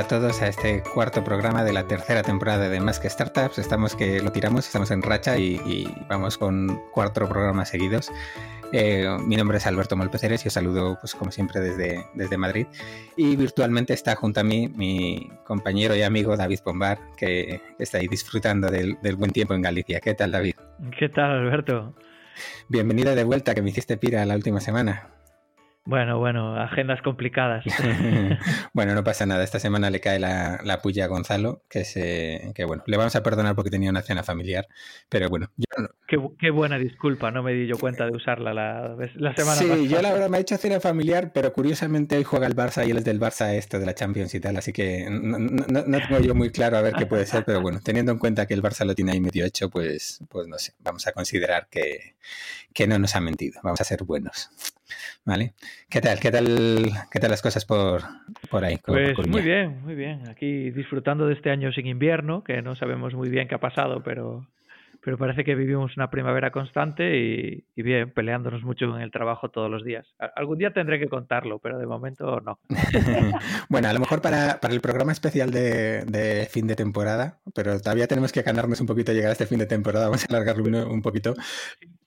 a todos a este cuarto programa de la tercera temporada de Más que Startups. Estamos que lo tiramos, estamos en racha y, vamos con cuatro programas seguidos. Eh, mi nombre es Alberto Molpeceres y os saludo, pues como siempre, desde, desde Madrid. Y virtualmente está junto a mí mi compañero y amigo David Pombar, que está ahí disfrutando del, del buen tiempo en Galicia. ¿Qué tal, David? ¿Qué tal, Alberto? Bienvenida de vuelta, que me hiciste pira la última semana. Bueno, bueno, agendas complicadas. bueno, no pasa nada. Esta semana le cae la, la puya a Gonzalo, que, se, que bueno, le vamos a perdonar porque tenía una cena familiar, pero bueno. Yo qué, buena disculpa, no me di yo cuenta de usarla la, la semana sí, Sí, yo la verdad me he hecho cena familiar, pero curiosamente hoy juega el Barça y él es del Barça esto de la Champions y tal, así que no, no, tengo yo muy claro a ver qué puede ser, pero bueno, teniendo en cuenta que el Barça lo tiene ahí medio hecho, pues, pues no sé, vamos a considerar que, que no nos ha mentido, vamos a ser buenos. ¿Vale? ¿Qué tal? ¿Qué tal, qué tal las cosas por, por ahí? Pues muy bien, muy bien. Aquí disfrutando de este año sin invierno, que no sabemos muy bien qué ha pasado, pero pero parece que vivimos una primavera constante y, bien, peleándonos mucho en el trabajo todos los días. Algún día tendré que contarlo, pero de momento no. bueno, a lo mejor para, para el programa especial de, de, fin de temporada, pero todavía tenemos que ganarnos un poquito llegar a este fin de temporada, vamos a alargarlo un, un poquito.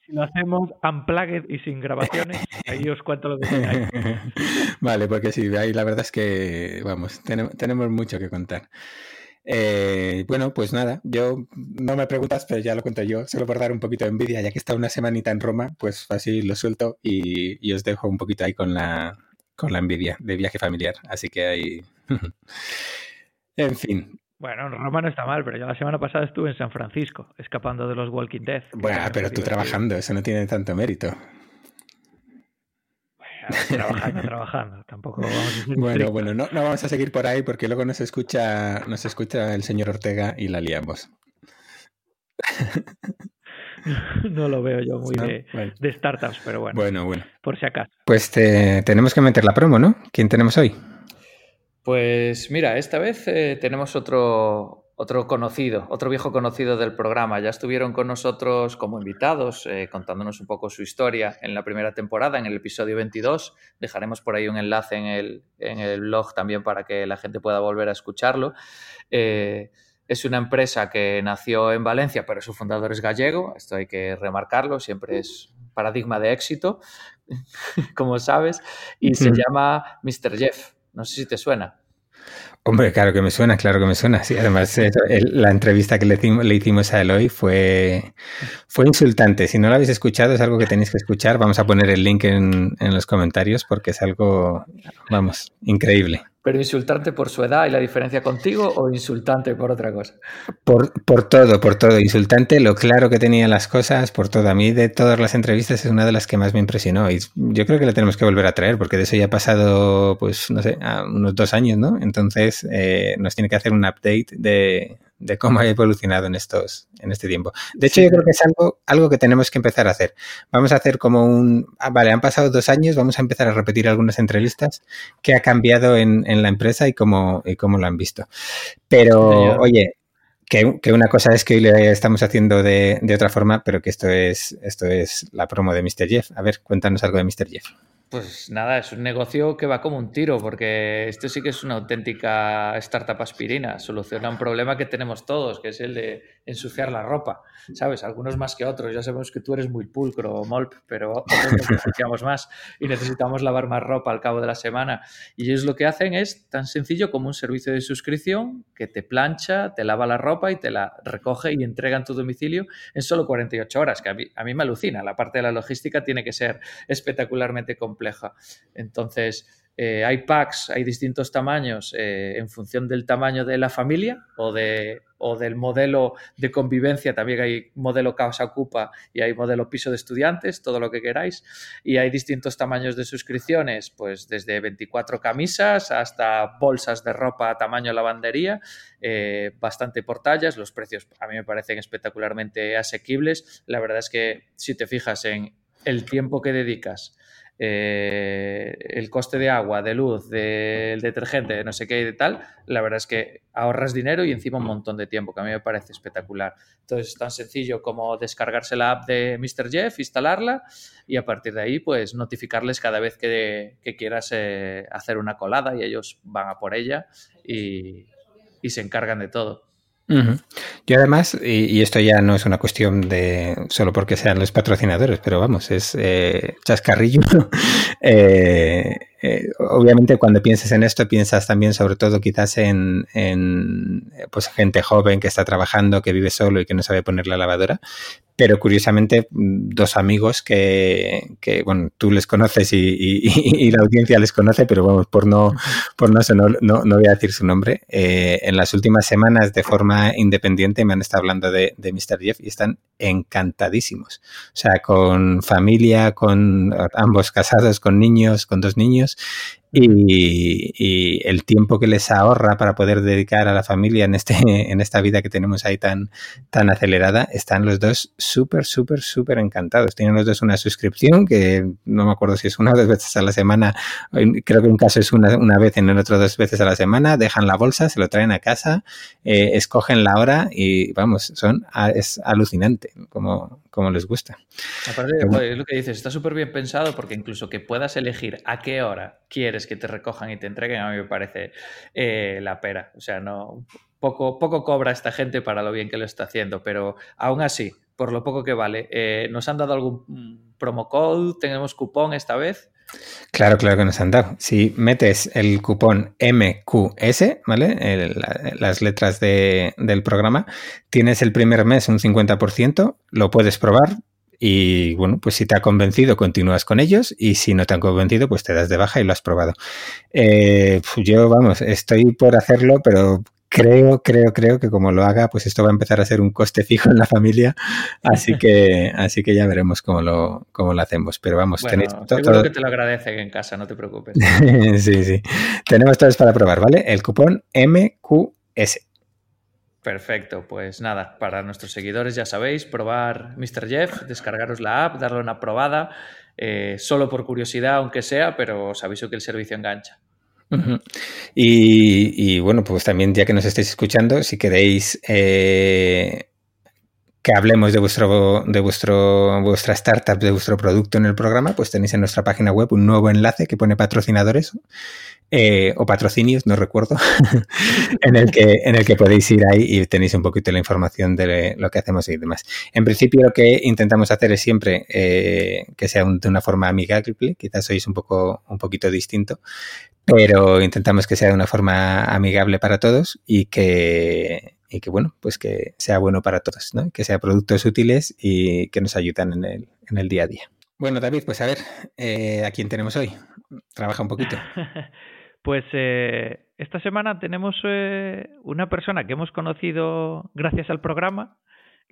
Si lo hacemos unplugged y sin grabaciones, ahí os cuento lo que Vale, porque sí, ahí la verdad es que, vamos, tenemos, tenemos mucho que contar. Eh, bueno, pues nada, yo no me preguntas, pero ya lo cuento yo, solo por dar un poquito de envidia, ya que está una semanita en Roma, pues así lo suelto y, os dejo un poquito ahí con la, con la envidia de viaje familiar. Así que ahí... en fin, bueno, Roma no está mal, pero yo la semana pasada estuve en San Francisco, escapando de los Walking Dead. Bueno, pero tú trabajando, eso no tiene tanto mérito trabajando, trabajando. Tampoco vamos a Bueno, bueno, no, no, vamos a seguir por ahí porque luego nos escucha, nos escucha el señor Ortega y la liamos. No lo veo yo muy de, startups, pero bueno. Bueno, bueno. Por si acaso. Pues tenemos que meter la promo, ¿no? ¿Quién tenemos hoy? Pues mira, esta vez eh, tenemos otro, otro conocido, otro viejo conocido del programa. Ya estuvieron con nosotros como invitados, eh, contándonos un poco su historia en la primera temporada, en el episodio 22. Dejaremos por ahí un enlace en el, en el blog también para que la gente pueda volver a escucharlo. Eh, es una empresa que nació en Valencia, pero su fundador es gallego. Esto hay que remarcarlo, siempre es paradigma de éxito, como sabes. Y se llama Mr. Jeff. No sé si te suena. Hombre, claro que me suena, claro que me suena. Sí, además, la entrevista que le, le, hicimos a Eloy fue, fue insultante. Si no lo habéis escuchado, es algo que tenéis que escuchar. Vamos a poner el link en, en los comentarios porque es algo, vamos, increíble. ¿Pero insultante por su edad y la diferencia contigo o insultante por otra cosa? Por, por todo, por todo. Insultante, lo claro que tenía las cosas, por todo. A mí de todas las entrevistas es una de las que más me impresionó y yo creo que la tenemos que volver a traer porque de eso ya ha pasado, pues, no sé, unos dos años, ¿no? Entonces eh, nos tiene que hacer un update de, de cómo ha evolucionado en estos en este tiempo. De hecho, yo creo que es algo, algo que tenemos que empezar a hacer. Vamos a hacer como un, ah, vale, han pasado dos años, vamos a empezar a repetir algunas entrevistas que ha cambiado en, en la empresa y cómo, y cómo lo han visto. Pero, oye, que, que, una cosa es que hoy le estamos haciendo de, de, otra forma, pero que esto es, esto es la promo de Mr. Jeff. A ver, cuéntanos algo de Mr. Jeff. Pues nada, es un negocio que va como un tiro, porque esto sí que es una auténtica startup aspirina. Soluciona un problema que tenemos todos, que es el de ensuciar la ropa. ¿Sabes? Algunos más que otros. Ya sabemos que tú eres muy pulcro, Molp, pero otros necesitamos más y necesitamos lavar más ropa al cabo de la semana. Y ellos lo que hacen es tan sencillo como un servicio de suscripción que te plancha, te lava la ropa y te la recoge y entrega en tu domicilio en solo 48 horas, que a mí, a mí me alucina. La parte de la logística tiene que ser espectacularmente compleja entonces, eh, hay packs, hay distintos tamaños eh, en función del tamaño de la familia o, de, o del modelo de convivencia. También hay modelo casa ocupa y hay modelo piso de estudiantes, todo lo que queráis. Y hay distintos tamaños de suscripciones, pues desde 24 camisas hasta bolsas de ropa tamaño lavandería, eh, bastante por tallas. Los precios a mí me parecen espectacularmente asequibles. La verdad es que si te fijas en el tiempo que dedicas eh, el coste de agua, de luz, del detergente, de no sé qué y de tal, la verdad es que ahorras dinero y encima un montón de tiempo, que a mí me parece espectacular. Entonces es tan sencillo como descargarse la app de Mr. Jeff, instalarla y a partir de ahí pues notificarles cada vez que, quieras eh, hacer una colada y ellos van a por ella y se encargan de todo. Yo además, y, esto ya no es una cuestión de solo porque sean los patrocinadores, pero vamos, es eh, chascarrillo. eh, eh, obviamente cuando pienses en esto piensas también sobre todo quizás en, pues gente joven que está trabajando, que vive solo y que no sabe poner la lavadora, pero curiosamente dos amigos que, bueno, tú les conoces y, la audiencia les conoce, pero vamos, por no, por no, no, no voy a decir su nombre, eh, en las últimas semanas de forma independiente me han estado hablando de, de Mr. Jeff y están encantadísimos. O sea, con familia, con ambos casados, con niños, con dos niños y, el tiempo que les ahorra para poder dedicar a la familia en, este, en esta vida que tenemos ahí tan, tan acelerada, están los dos súper, súper, súper encantados. Tienen los dos una suscripción que no me acuerdo si es una o dos veces a la semana, creo que un caso es una, una vez, en el otro dos veces a la semana, dejan la bolsa, se lo traen a casa, eh, escogen la hora y vamos, son, es alucinante como, como les gusta. Aparte, es lo que dices, está súper bien pensado porque incluso que puedas elegir a qué hora quieres que te recojan y te entreguen, a mí me parece eh, la pera. O sea, no poco, poco cobra esta gente para lo bien que lo está haciendo, pero aún así, por lo poco que vale, eh, ¿nos han dado algún promo code? ¿Tenemos cupón esta vez? Claro, claro que nos han dado. Si metes el cupón MQS, ¿vale? las letras del programa, tienes el primer mes un 50%, lo puedes probar, y bueno, pues si te ha convencido, continúas con ellos y si no te han convencido, pues te das de baja y lo has probado. Eh, yo, vamos, estoy por hacerlo, pero creo, creo, creo que como lo haga, pues esto va a empezar a ser un coste fijo en la familia. Así que, así que ya veremos cómo lo, cómo lo hacemos. Pero vamos, tenéis todo, que te lo agradecen en casa, no te preocupes. sí, sí. Tenemos todo para probar, ¿vale? El cupón MQS. Perfecto, pues nada, para nuestros seguidores ya sabéis, probar Mr. Jeff, descargaros la app, darle una probada, eh, solo por curiosidad aunque sea, pero os aviso que el servicio engancha. Y, bueno, pues también ya que nos estáis escuchando, si queréis eh, que hablemos de vuestro, de vuestro, vuestra startup, de vuestro producto en el programa, pues tenéis en nuestra página web un nuevo enlace que pone patrocinadores eh, o patrocinios, no recuerdo, en, el que, en el que podéis ir ahí y tenéis un poquito la información de lo que hacemos y demás. En principio lo que intentamos hacer es siempre eh, que sea de una forma amigable, quizás sois un poco un poquito distinto, pero intentamos que sea de una forma amigable para todos y que, y que bueno, pues que sea bueno para todos, ¿no? que sea productos útiles y que nos ayudan en el, en el día a día. Bueno, David, pues a ver, eh, ¿a quién tenemos hoy? Trabaja un poquito. Pues eh, esta semana tenemos eh, una persona que hemos conocido gracias al programa,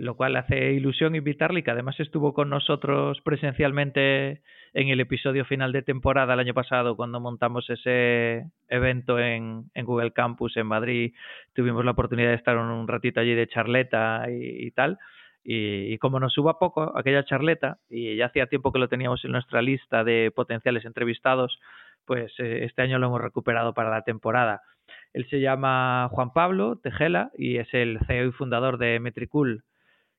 lo cual hace ilusión invitarle y que además estuvo con nosotros presencialmente en el episodio final de temporada el año pasado cuando montamos ese evento en, Google Campus en Madrid. Tuvimos la oportunidad de estar un ratito allí de charleta y, tal. Y, y, como nos suba poco aquella charleta, y ya hacía tiempo que lo teníamos en nuestra lista de potenciales entrevistados, pues eh, este año lo hemos recuperado para la temporada. Él se llama Juan Pablo Tejela y es el CEO y fundador de Metricool.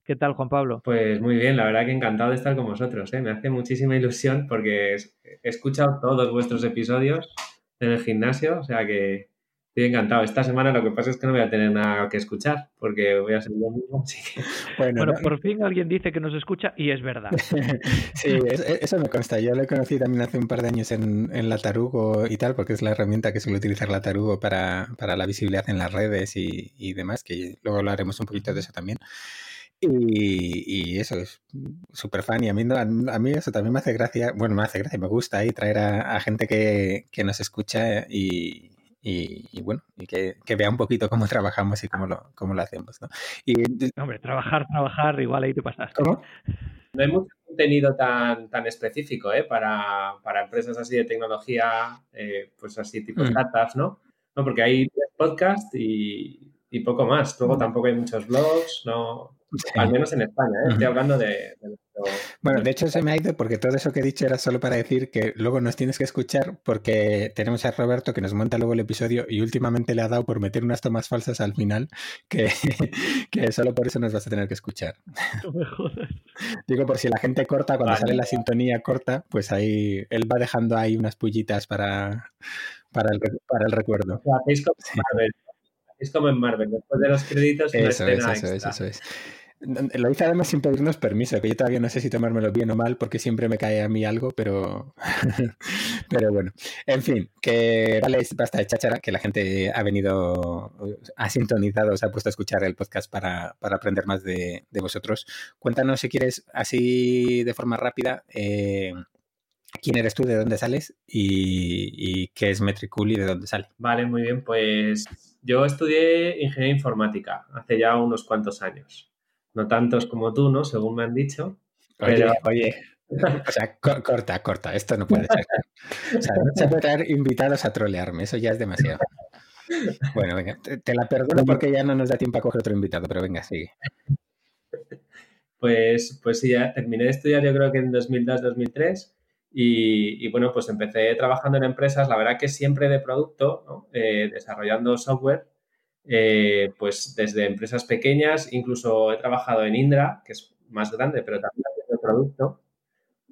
¿Qué tal, Juan Pablo? Pues muy bien, la verdad que encantado de estar con vosotros. ¿eh? Me hace muchísima ilusión porque he escuchado todos vuestros episodios en el gimnasio, o sea que Estoy encantado. Esta semana lo que pasa es que no voy a tener nada que escuchar porque voy a ser yo mismo. Bueno, por fin alguien dice que nos escucha y es verdad. sí, eso me consta. Yo lo conocí también hace un par de años en, en la Tarugo y tal, porque es la herramienta que suele utilizar la Tarugo para, para la visibilidad en las redes y, y, demás, que luego hablaremos un poquito de eso también. Y, y, eso es súper fan y a mí, a, mí eso también me hace gracia, bueno, me hace gracia, me gusta ahí traer a, a gente que, que, nos escucha y, y, bueno, y que, vea un poquito cómo trabajamos y cómo lo, cómo lo hacemos, ¿no? Y, Hombre, trabajar, trabajar, igual ahí te pasas. ¿Cómo? No hay mucho contenido tan, tan específico, ¿eh? Para, para empresas así de tecnología, eh, pues así tipo mm. startups, ¿no? No, porque hay podcast y, y poco más. Luego tampoco hay muchos blogs, no, al menos en España, ¿eh? estoy hablando de, Bueno, de hecho se me ha ido porque todo eso que he dicho era solo para decir que luego nos tienes que escuchar porque tenemos a Roberto que nos monta luego el episodio y últimamente le ha dado por meter unas tomas falsas al final que, que solo por eso nos vas a tener que escuchar. No me jodas. Digo, por si la gente corta, cuando sale la sintonía corta, pues ahí él va dejando ahí unas pullitas para, para, el, para el recuerdo. O sea, como, Marvel. es como en Marvel, después de los créditos, una eso, escena eso, extra. eso, eso es. Lo hice además sin pedirnos permiso, que yo todavía no sé si tomármelo bien o mal, porque siempre me cae a mí algo, pero, pero bueno. En fin, que vale, basta de cháchara, que la gente ha venido, ha sintonizado, se ha puesto a escuchar el podcast para, para aprender más de, de, vosotros. Cuéntanos si quieres, así de forma rápida, eh, quién eres tú, de dónde sales y, qué es Metricool y de dónde sale. Vale, muy bien, pues yo estudié ingeniería informática hace ya unos cuantos años no tantos como tú, ¿no? Según me han dicho. Oye, pero... oye. O sea, co corta, corta, esto no puede ser. O sea, no se puede traer invitados a trolearme, eso ya es demasiado. Bueno, venga, te, te, la perdono porque ya no nos da tiempo a coger otro invitado, pero venga, sigue. Pues, pues sí, ya terminé de estudiar yo creo que en 2002-2003 y, y, bueno, pues empecé trabajando en empresas, la verdad que siempre de producto, ¿no? eh, desarrollando software eh, pues desde empresas pequeñas, incluso he trabajado en Indra, que es más grande, pero también haciendo producto,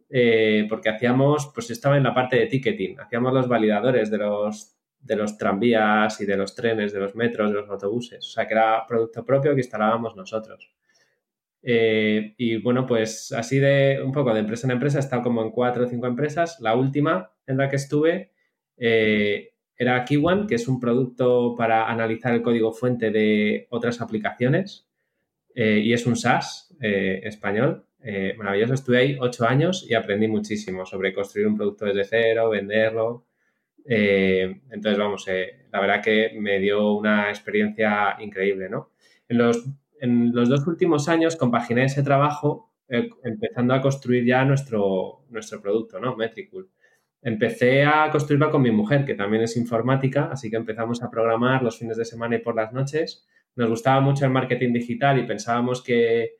eh, porque hacíamos, pues estaba en la parte de ticketing, hacíamos los validadores de los, de los tranvías y de los trenes, de los metros, de los autobuses, o sea que era producto propio que instalábamos nosotros. Eh, y bueno, pues así de un poco de empresa en empresa, he estado como en cuatro o cinco empresas. La última en la que estuve era Kiwan, que es un producto para analizar el código fuente de otras aplicaciones eh, y es un SaaS eh, español. Eh, maravilloso, estuve ahí ocho años y aprendí muchísimo sobre construir un producto desde cero, venderlo. entonces, vamos, la verdad que me dio una experiencia increíble, ¿no? En los, en los dos últimos años compaginé ese trabajo empezando a construir ya nuestro, nuestro producto, ¿no? Metricool. Empecé a construirlo con mi mujer, que también es informática, así que empezamos a programar los fines de semana y por las noches. Nos gustaba mucho el marketing digital y pensábamos que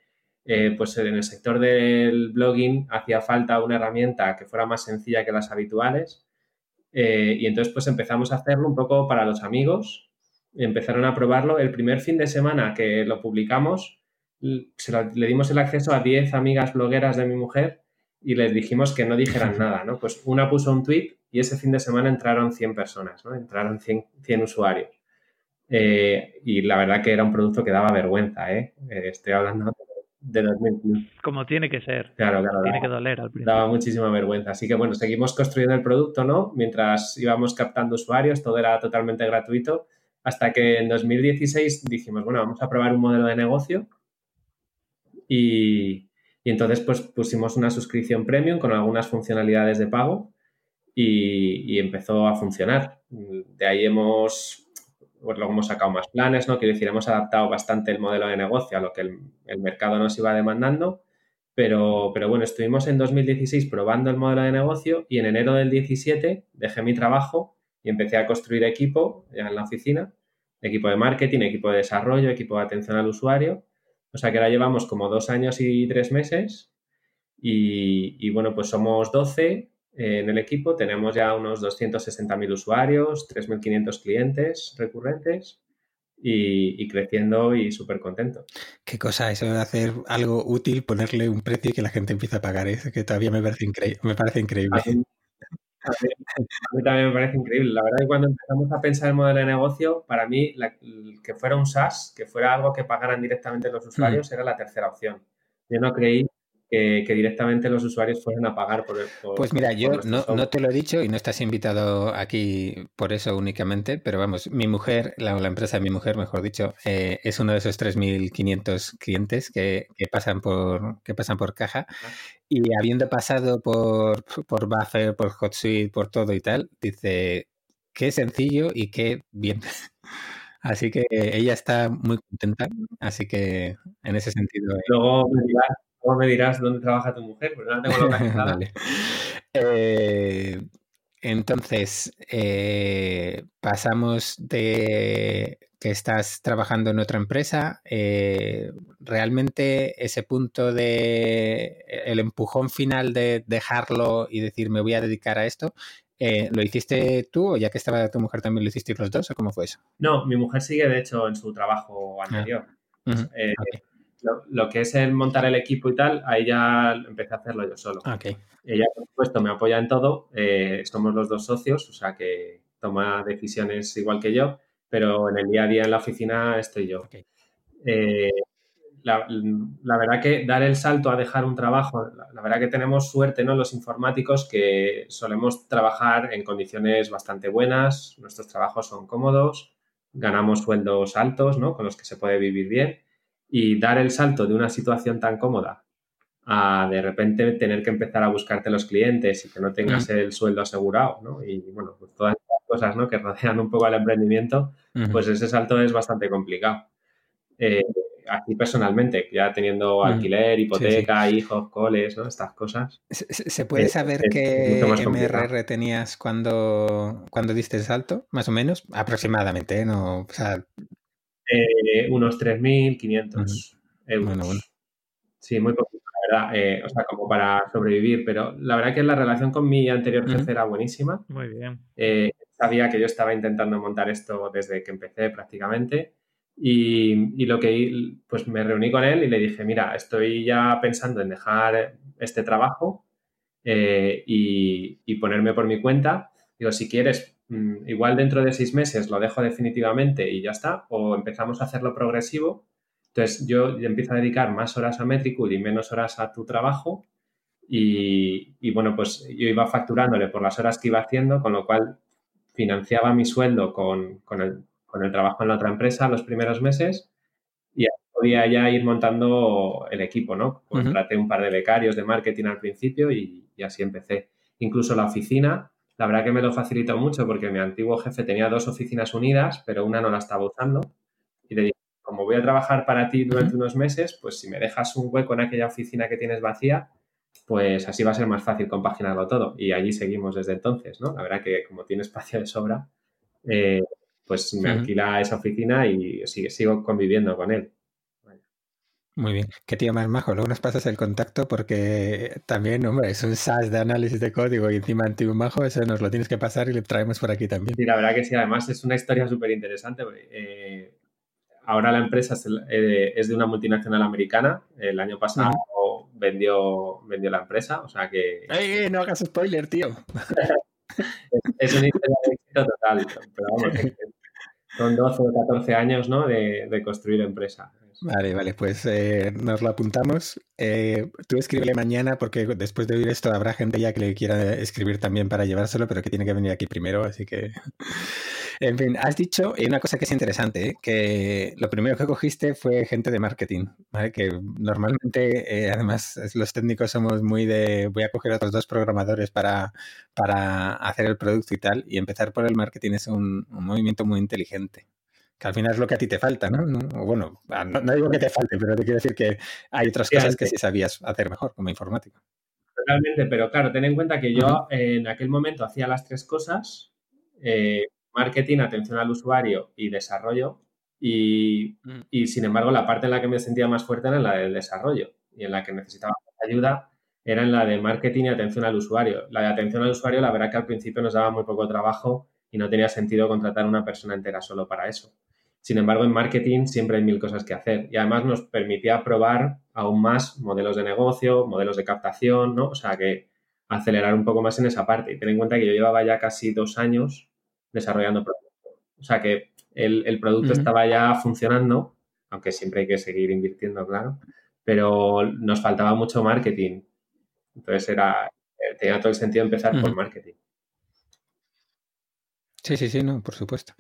eh, pues en el sector del blogging hacía falta una herramienta que fuera más sencilla que las habituales. Eh, y entonces pues empezamos a hacerlo un poco para los amigos. Empezaron a probarlo. El primer fin de semana que lo publicamos, le dimos el acceso a 10 amigas blogueras de mi mujer y les dijimos que no dijeran nada, ¿no? Pues una puso un tweet y ese fin de semana entraron 100 personas, ¿no? Entraron 100, 100 usuarios. Eh, y la verdad que era un producto que daba vergüenza, ¿eh? eh estoy hablando de 2015. Como tiene que ser. Claro, claro. Tiene daba, que doler al principio. Daba muchísima vergüenza. Así que bueno, seguimos construyendo el producto, ¿no? Mientras íbamos captando usuarios, todo era totalmente gratuito, hasta que en 2016 dijimos, bueno, vamos a probar un modelo de negocio y, y entonces, pues pusimos una suscripción premium con algunas funcionalidades de pago y, empezó a funcionar. De ahí hemos, pues luego hemos sacado más planes, ¿no? Quiero decir, hemos adaptado bastante el modelo de negocio a lo que el, el mercado nos iba demandando. Pero, pero, bueno, estuvimos en 2016 probando el modelo de negocio y en enero del 17 dejé mi trabajo y empecé a construir equipo ya en la oficina, equipo de marketing, equipo de desarrollo, equipo de atención al usuario o sea que ahora llevamos como dos años y tres meses y, y bueno, pues somos 12 en el equipo, tenemos ya unos 260.000 usuarios, 3.500 clientes recurrentes y, y creciendo y súper contento. Qué cosa eso de hacer algo útil, ponerle un precio y que la gente empiece a pagar, eso que todavía me parece, incre me parece increíble. A, mí, a mí, también me parece increíble. La verdad es que cuando empezamos a pensar el modelo de negocio, para mí la, que fuera un SaaS, que fuera algo que pagaran directamente los usuarios, mm. era la tercera opción. Yo no creí que, que, directamente los usuarios fueran a pagar por el. Por, pues mira, yo no, no, te lo he dicho y no estás invitado aquí por eso únicamente, pero vamos, mi mujer, la, la empresa de mi mujer, mejor dicho, eh, es uno de esos 3.500 clientes que, que, pasan por, que pasan por caja y habiendo pasado por, por Buffer, por HotSuite, por todo y tal, dice, qué sencillo y qué bien. Así que ella está muy contenta, así que en ese sentido. Eh, Luego me dirás, luego me dirás dónde trabaja tu mujer, porque no tengo localizada. vale. eh, entonces, eh, pasamos de que estás trabajando en otra empresa, eh, realmente ese punto de el empujón final de dejarlo y decir me voy a dedicar a esto, eh, ¿lo hiciste tú o ya que estaba tu mujer también lo hiciste los dos o cómo fue eso? No, mi mujer sigue de hecho en su trabajo anterior. Eh, lo, que es el montar el equipo y tal, ahí ya empecé a hacerlo yo solo. Ella, por supuesto, me apoya en todo. somos los dos socios, o sea que toma decisiones igual que yo pero en el día a día en la oficina estoy yo. Eh, la, verdad que dar el salto a dejar un trabajo, la, verdad que tenemos suerte, ¿no? Los informáticos que solemos trabajar en condiciones bastante buenas, nuestros trabajos son cómodos, ganamos sueldos altos, ¿no? Con los que se puede vivir bien y dar el salto de una situación tan cómoda a de repente tener que empezar a buscarte los clientes y que no tengas el sueldo asegurado, ¿no? Y bueno, pues todas cosas ¿no? que rodean un poco al emprendimiento, pues ese salto es bastante complicado. Eh, aquí personalmente, ya teniendo alquiler, hipoteca, hijos, coles, ¿no? Estas cosas. ¿Se, puede saber qué MRR tenías cuando, cuando diste el salto? Más o menos, aproximadamente, ¿eh? ¿no? eh, unos 3.500 euros. Bueno, bueno. Sí, muy la verdad. Eh, o sea, como para sobrevivir, pero la verdad que la relación con mi anterior jefe era buenísima. Muy bien sabía que yo estaba intentando montar esto desde que empecé prácticamente y, lo que pues me reuní con él y le dije, mira, estoy ya pensando en dejar este trabajo eh, y, ponerme por mi cuenta. Digo, si quieres, mm, igual dentro de seis meses lo dejo definitivamente y ya está, o empezamos a hacerlo progresivo. Entonces yo empiezo a dedicar más horas a Metricool y menos horas a tu trabajo y, y, bueno, pues yo iba facturándole por las horas que iba haciendo, con lo cual financiaba mi sueldo con, el, trabajo en la otra empresa los primeros meses y podía ya ir montando el equipo, ¿no? Contraté un par de becarios de marketing al principio y, así empecé. Incluso la oficina, la verdad que me lo facilitó mucho porque mi antiguo jefe tenía dos oficinas unidas, pero una no la estaba usando. Y le dije, como voy a trabajar para ti durante unos meses, pues si me dejas un hueco en aquella oficina que tienes vacía, pues así va a ser más fácil compaginarlo todo. Y allí seguimos desde entonces, ¿no? La verdad que como tiene espacio de sobra, eh, pues me alquila esa oficina y sigo conviviendo con él. Muy bien. Qué tío más majo. Luego nos pasas el contacto porque también, hombre, es un SaaS de análisis de código y encima tío majo, eso nos lo tienes que pasar y le traemos por aquí también. Sí, la verdad que sí. Además es una historia súper interesante. Eh, ahora la empresa eh, es, de una multinacional americana. El año pasado vendió, vendió la empresa, o sea que... ¡Ey, no hagas spoiler, tío! es, un éxito total, pero vamos, son 12 o 14 años ¿no? de, de construir empresa. Vale, vale, pues eh, nos lo apuntamos. Eh, tú escríbele mañana porque después de oír esto habrá gente ya que le quiera escribir también para llevárselo, pero que tiene que venir aquí primero, así que... en fin, has dicho, y una cosa que es interesante, ¿eh? que lo primero que cogiste fue gente de marketing, ¿vale? Que normalmente, eh, además, los técnicos somos muy de voy a coger a otros dos programadores para, para hacer el producto y tal, y empezar por el marketing es un movimiento muy inteligente que al final es lo que a ti te falta, ¿no? bueno, no, digo que te falte, pero te quiero decir que hay otras cosas que sí sabías hacer mejor como informático. Totalmente, pero claro, ten en cuenta que yo en aquel momento hacía las tres cosas, eh, marketing, atención al usuario y desarrollo, y, mm. y, sin embargo la parte en la que me sentía más fuerte era en la del desarrollo y en la que necesitaba ayuda era en la de marketing y atención al usuario. La de atención al usuario, la verdad que al principio nos daba muy poco trabajo y no tenía sentido contratar una persona entera solo para eso. Sin embargo, en marketing siempre hay mil cosas que hacer y además nos permitía probar aún más modelos de negocio, modelos de captación, ¿no? O sea, que acelerar un poco más en esa parte. Y ten en cuenta que yo llevaba ya casi dos años desarrollando producto. O sea, que el, producto estaba ya funcionando, aunque siempre hay que seguir invirtiendo, claro, pero nos faltaba mucho marketing. Entonces era, eh, tenía todo el sentido empezar por marketing. Sí, sí, sí, no, por supuesto.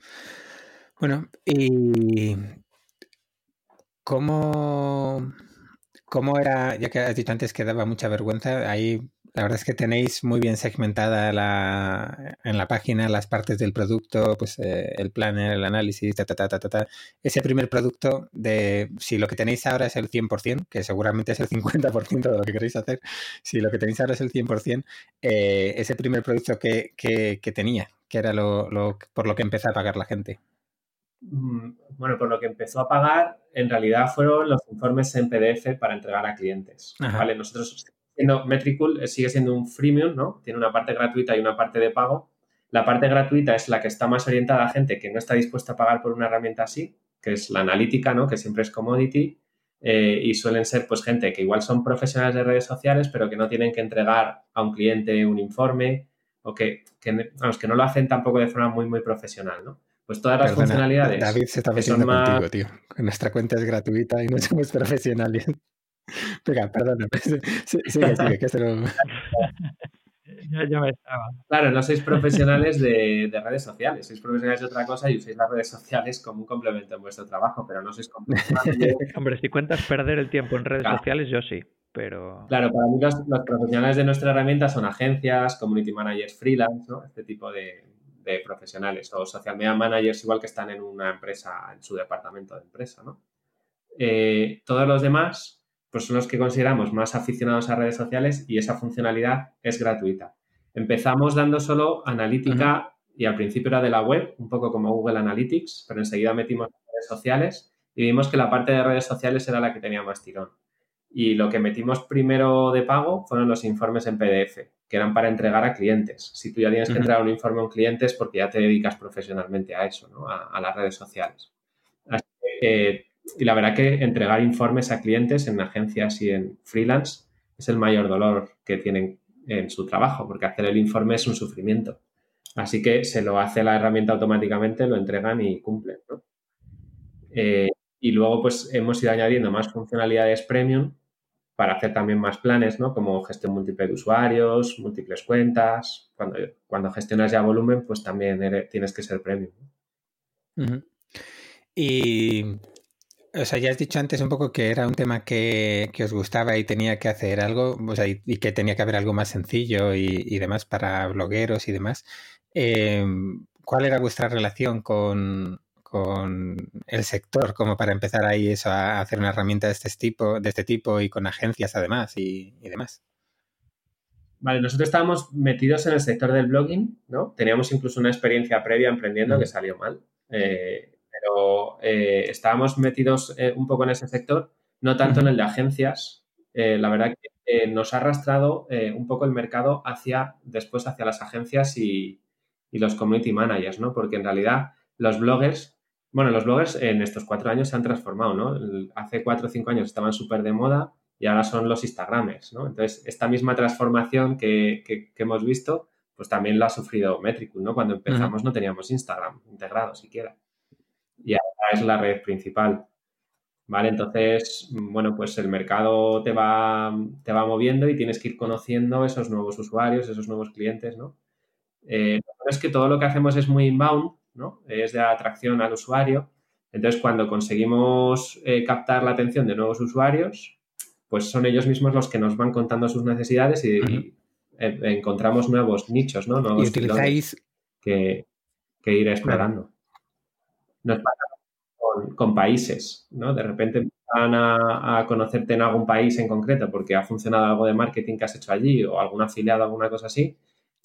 Bueno, y cómo, cómo era, ya que has dicho antes que daba mucha vergüenza, ahí la verdad es que tenéis muy bien segmentada la, en la página las partes del producto, pues eh, el planner, el análisis, ta, ta, ta, ta, ta, Ese primer producto de si lo que tenéis ahora es el 100%, que seguramente es el 50% de lo que queréis hacer, si lo que tenéis ahora es el 100%, eh, ese primer producto que, que, que tenía, que era lo, lo, por lo que empezó a pagar la gente. mm, bueno, por lo que empezó a pagar, en realidad fueron los informes en PDF para entregar a clientes. ¿vale? Nosotros, siendo Metricool, eh, sigue siendo un freemium, ¿no? Tiene una parte gratuita y una parte de pago. La parte gratuita es la que está más orientada a gente que no está dispuesta a pagar por una herramienta así, que es la analítica, ¿no? Que siempre es commodity. Eh, y suelen ser pues gente que igual son profesionales de redes sociales, pero que no tienen que entregar a un cliente un informe o que, que, vamos, que no lo hacen tampoco de forma muy, muy profesional, ¿no? Pues todas las funcionalidades. David se está metiendo contigo, tío. Nuestra cuenta es gratuita y no somos profesionales. Venga, perdona. Sigue, sigue, que se lo... Ya, me estaba. Claro, no sois profesionales de, de, redes sociales, sois profesionales de otra cosa y usáis las redes sociales como un complemento en vuestro trabajo, pero no sois profesionales. Hombre, si cuentas perder el tiempo en redes sociales, yo sí, pero... Claro, para mí los, los, profesionales de nuestra herramienta son agencias, community managers freelance, ¿no? Este tipo de, de profesionales o social media managers igual que están en una empresa, en su departamento de empresa, ¿no? Eh, todos los demás pues son los que consideramos más aficionados a redes sociales y esa funcionalidad es gratuita. Empezamos dando solo analítica y al principio era de la web, un poco como Google Analytics, pero enseguida metimos redes sociales y vimos que la parte de redes sociales era la que tenía más tirón. Y lo que metimos primero de pago fueron los informes en PDF, que eran para entregar a clientes. Si tú ya tienes que entregar un informe a un cliente es porque ya te dedicas profesionalmente a eso, ¿no? a, las redes sociales. Así que, eh, y la verdad que entregar informes a clientes en agencias y en freelance es el mayor dolor que tienen en su trabajo, porque hacer el informe es un sufrimiento. Así que se lo hace la herramienta automáticamente, lo entregan y cumplen. Eh, y luego pues hemos ido añadiendo más funcionalidades premium para hacer también más planes, ¿no? Como gestión múltiple de usuarios, múltiples cuentas. Cuando, cuando gestionas ya volumen, pues también tienes que ser premium. Y o sea, ya has dicho antes un poco que era un tema que, os gustaba y tenía que hacer algo, o sea, y, que tenía que haber algo más sencillo y, demás para blogueros y demás. Em, ¿Cuál era vuestra relación con, el sector, como para empezar ahí eso, a hacer una herramienta de este tipo, de este tipo y con agencias además y, demás? Vale, nosotros estábamos metidos en el sector del blogging, ¿no? Teníamos incluso una experiencia previa emprendiendo que salió mal. Eh, pero eh, estábamos metidos eh, un poco en ese sector, no tanto en el de agencias. Eh, la verdad que nos ha arrastrado un poco el mercado hacia, después hacia las agencias y, los community managers, ¿no? Porque en realidad los bloggers, bueno, los bloggers en estos cuatro años se han transformado, ¿no? Hace cuatro o cinco años estaban súper de moda y ahora son los Instagramers, ¿no? Entonces, esta misma transformación que, hemos visto, pues también la ha sufrido Metricool, ¿no? Cuando empezamos no teníamos Instagram integrado siquiera y es la red principal. ¿Vale? Entonces, bueno, pues el mercado te va, te va moviendo y tienes que ir conociendo esos nuevos usuarios, esos nuevos clientes, ¿no? Eh, es que todo lo que hacemos es muy inbound, ¿no? Es de atracción al usuario. Entonces, cuando conseguimos eh, captar la atención de nuevos usuarios, pues son ellos mismos los que nos van contando sus necesidades y, encontramos nuevos nichos, ¿no? Nuevos y utilizáis que, que ir explorando nos pasa con, países, ¿no? De repente van a, conocerte en algún país en concreto porque ha funcionado algo de marketing que has hecho allí o algún afiliado, alguna cosa así.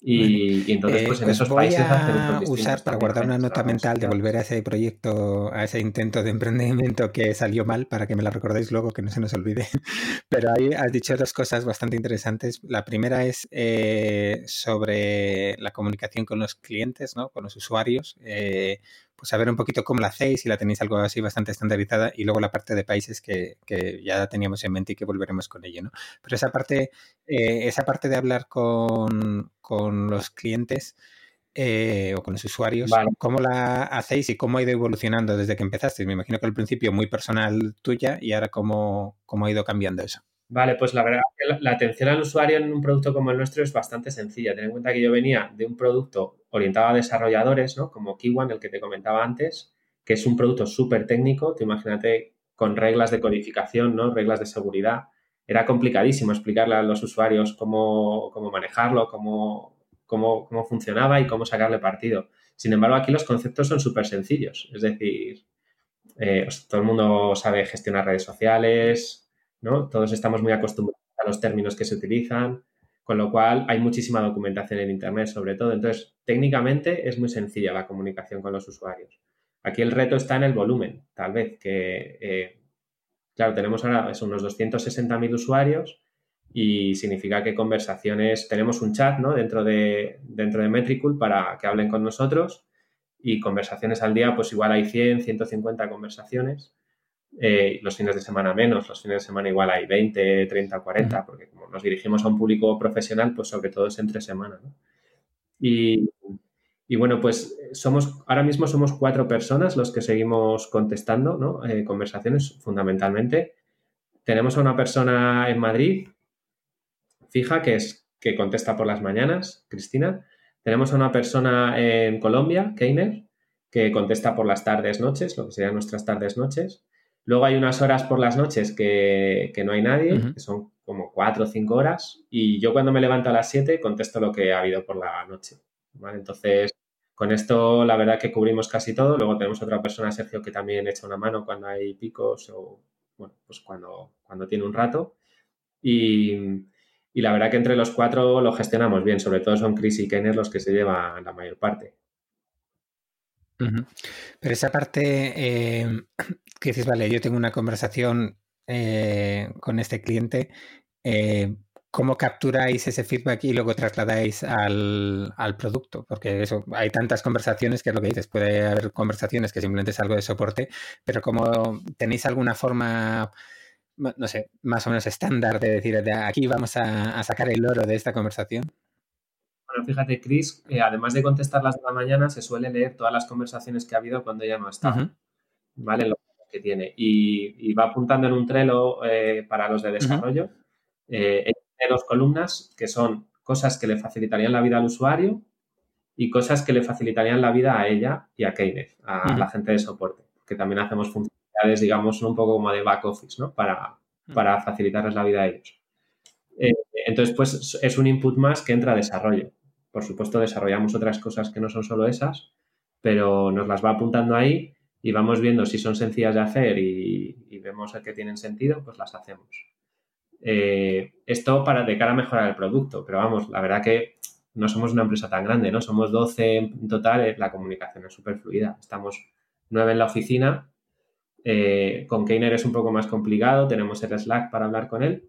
Y, entonces, pues en eh, esos países a usar para guardar una nota mental de volver a ese proyecto, a ese intento de emprendimiento que salió mal, para que me la recordéis luego, que no se nos olvide. Pero ahí has dicho dos cosas bastante interesantes. La primera es eh, sobre la comunicación con los clientes, ¿no? con los usuarios. Eh, pues saber un poquito cómo la hacéis, si la tenéis algo así bastante estandarizada, y luego la parte de países que, ya teníamos en mente y que volveremos con ello, ¿no? Pero esa parte, eh, esa parte de hablar con, los clientes eh, o con los usuarios, ¿cómo la hacéis y cómo ha ido evolucionando desde que empezasteis? Me imagino que al principio muy personal tuya y ahora cómo, cómo ha ido cambiando eso. Vale, pues la verdad que la, atención al usuario en un producto como el nuestro es bastante sencilla. Ten en cuenta que yo venía de un producto orientado a desarrolladores, ¿no? Como Kiwan, el que te comentaba antes, que es un producto súper técnico. Te imagínate con reglas de codificación, ¿no? Reglas de seguridad. Era complicadísimo explicarle a los usuarios cómo, manejarlo, cómo, cómo, cómo funcionaba y cómo sacarle partido. Sin embargo, aquí los conceptos son súper sencillos. Es decir, eh, todo el mundo sabe gestionar redes sociales, todos estamos muy acostumbrados a los términos que se utilizan, con lo cual hay muchísima documentación en Internet sobre todo. Entonces, técnicamente es muy sencilla la comunicación con los usuarios. Aquí el reto está en el volumen, tal vez, que, eh, claro, tenemos ahora unos 260.000 usuarios y significa que conversaciones, tenemos un chat, ¿no? Dentro de, dentro de Metricool para que hablen con nosotros y conversaciones al día, pues igual hay 100, 150 conversaciones. Eh, los fines de semana menos, los fines de semana igual hay 20, 30, 40, porque como nos dirigimos a un público profesional, pues sobre todo es entre semana. ¿no? Y, y, bueno, pues somos, ahora mismo somos cuatro personas los que seguimos contestando ¿no? Eh, conversaciones fundamentalmente. Tenemos a una persona en Madrid fija que es que contesta por las mañanas, Cristina. Tenemos a una persona en Colombia, Keiner, que contesta por las tardes, noches, lo que serían nuestras tardes, noches. Luego hay unas horas por las noches que, no hay nadie, que son como cuatro o cinco horas, y yo cuando me levanto a las siete contesto lo que ha habido por la noche. Entonces, con esto la verdad que cubrimos casi todo. Luego tenemos otra persona, Sergio, que también echa una mano cuando hay picos o, bueno, pues cuando, cuando tiene un rato. Y, y la verdad que entre los cuatro lo gestionamos bien, sobre todo son Chris y Kenner los que se llevan la mayor parte. Pero esa parte eh, que dices, vale, yo tengo una conversación eh, con este cliente, eh, ¿cómo capturáis ese feedback y luego trasladáis al, al, producto? Porque eso, hay tantas conversaciones que es lo que dices, puede haber conversaciones que simplemente es algo de soporte, pero ¿cómo tenéis alguna forma no sé, más o menos estándar de decir, de aquí vamos a, sacar el oro de esta conversación? Bueno, fíjate, Chris, eh, además de contestarlas de la mañana, se suele leer todas las conversaciones que ha habido cuando ella no está, ¿vale? Lo que tiene. Y, va apuntando en un trelo eh, para los de desarrollo. Eh, tiene dos columnas que son cosas que le facilitarían la vida al usuario y cosas que le facilitarían la vida a ella y a Keynes, a la gente de soporte, que también hacemos funciones digamos, un poco como de back office, ¿no? Para, para facilitarles la vida a ellos. Eh, entonces, pues es un input más que entra a desarrollo. Por supuesto, desarrollamos otras cosas que no son solo esas, pero nos las va apuntando ahí y vamos viendo si son sencillas de hacer y, vemos que tienen sentido, pues las hacemos. Eh, esto para de cara a mejorar el producto, pero vamos, la verdad que no somos una empresa tan grande, ¿no? Somos 12 en total, la comunicación es súper fluida. Estamos nueve en la oficina eh, con Keiner es un poco más complicado, tenemos el Slack para hablar con él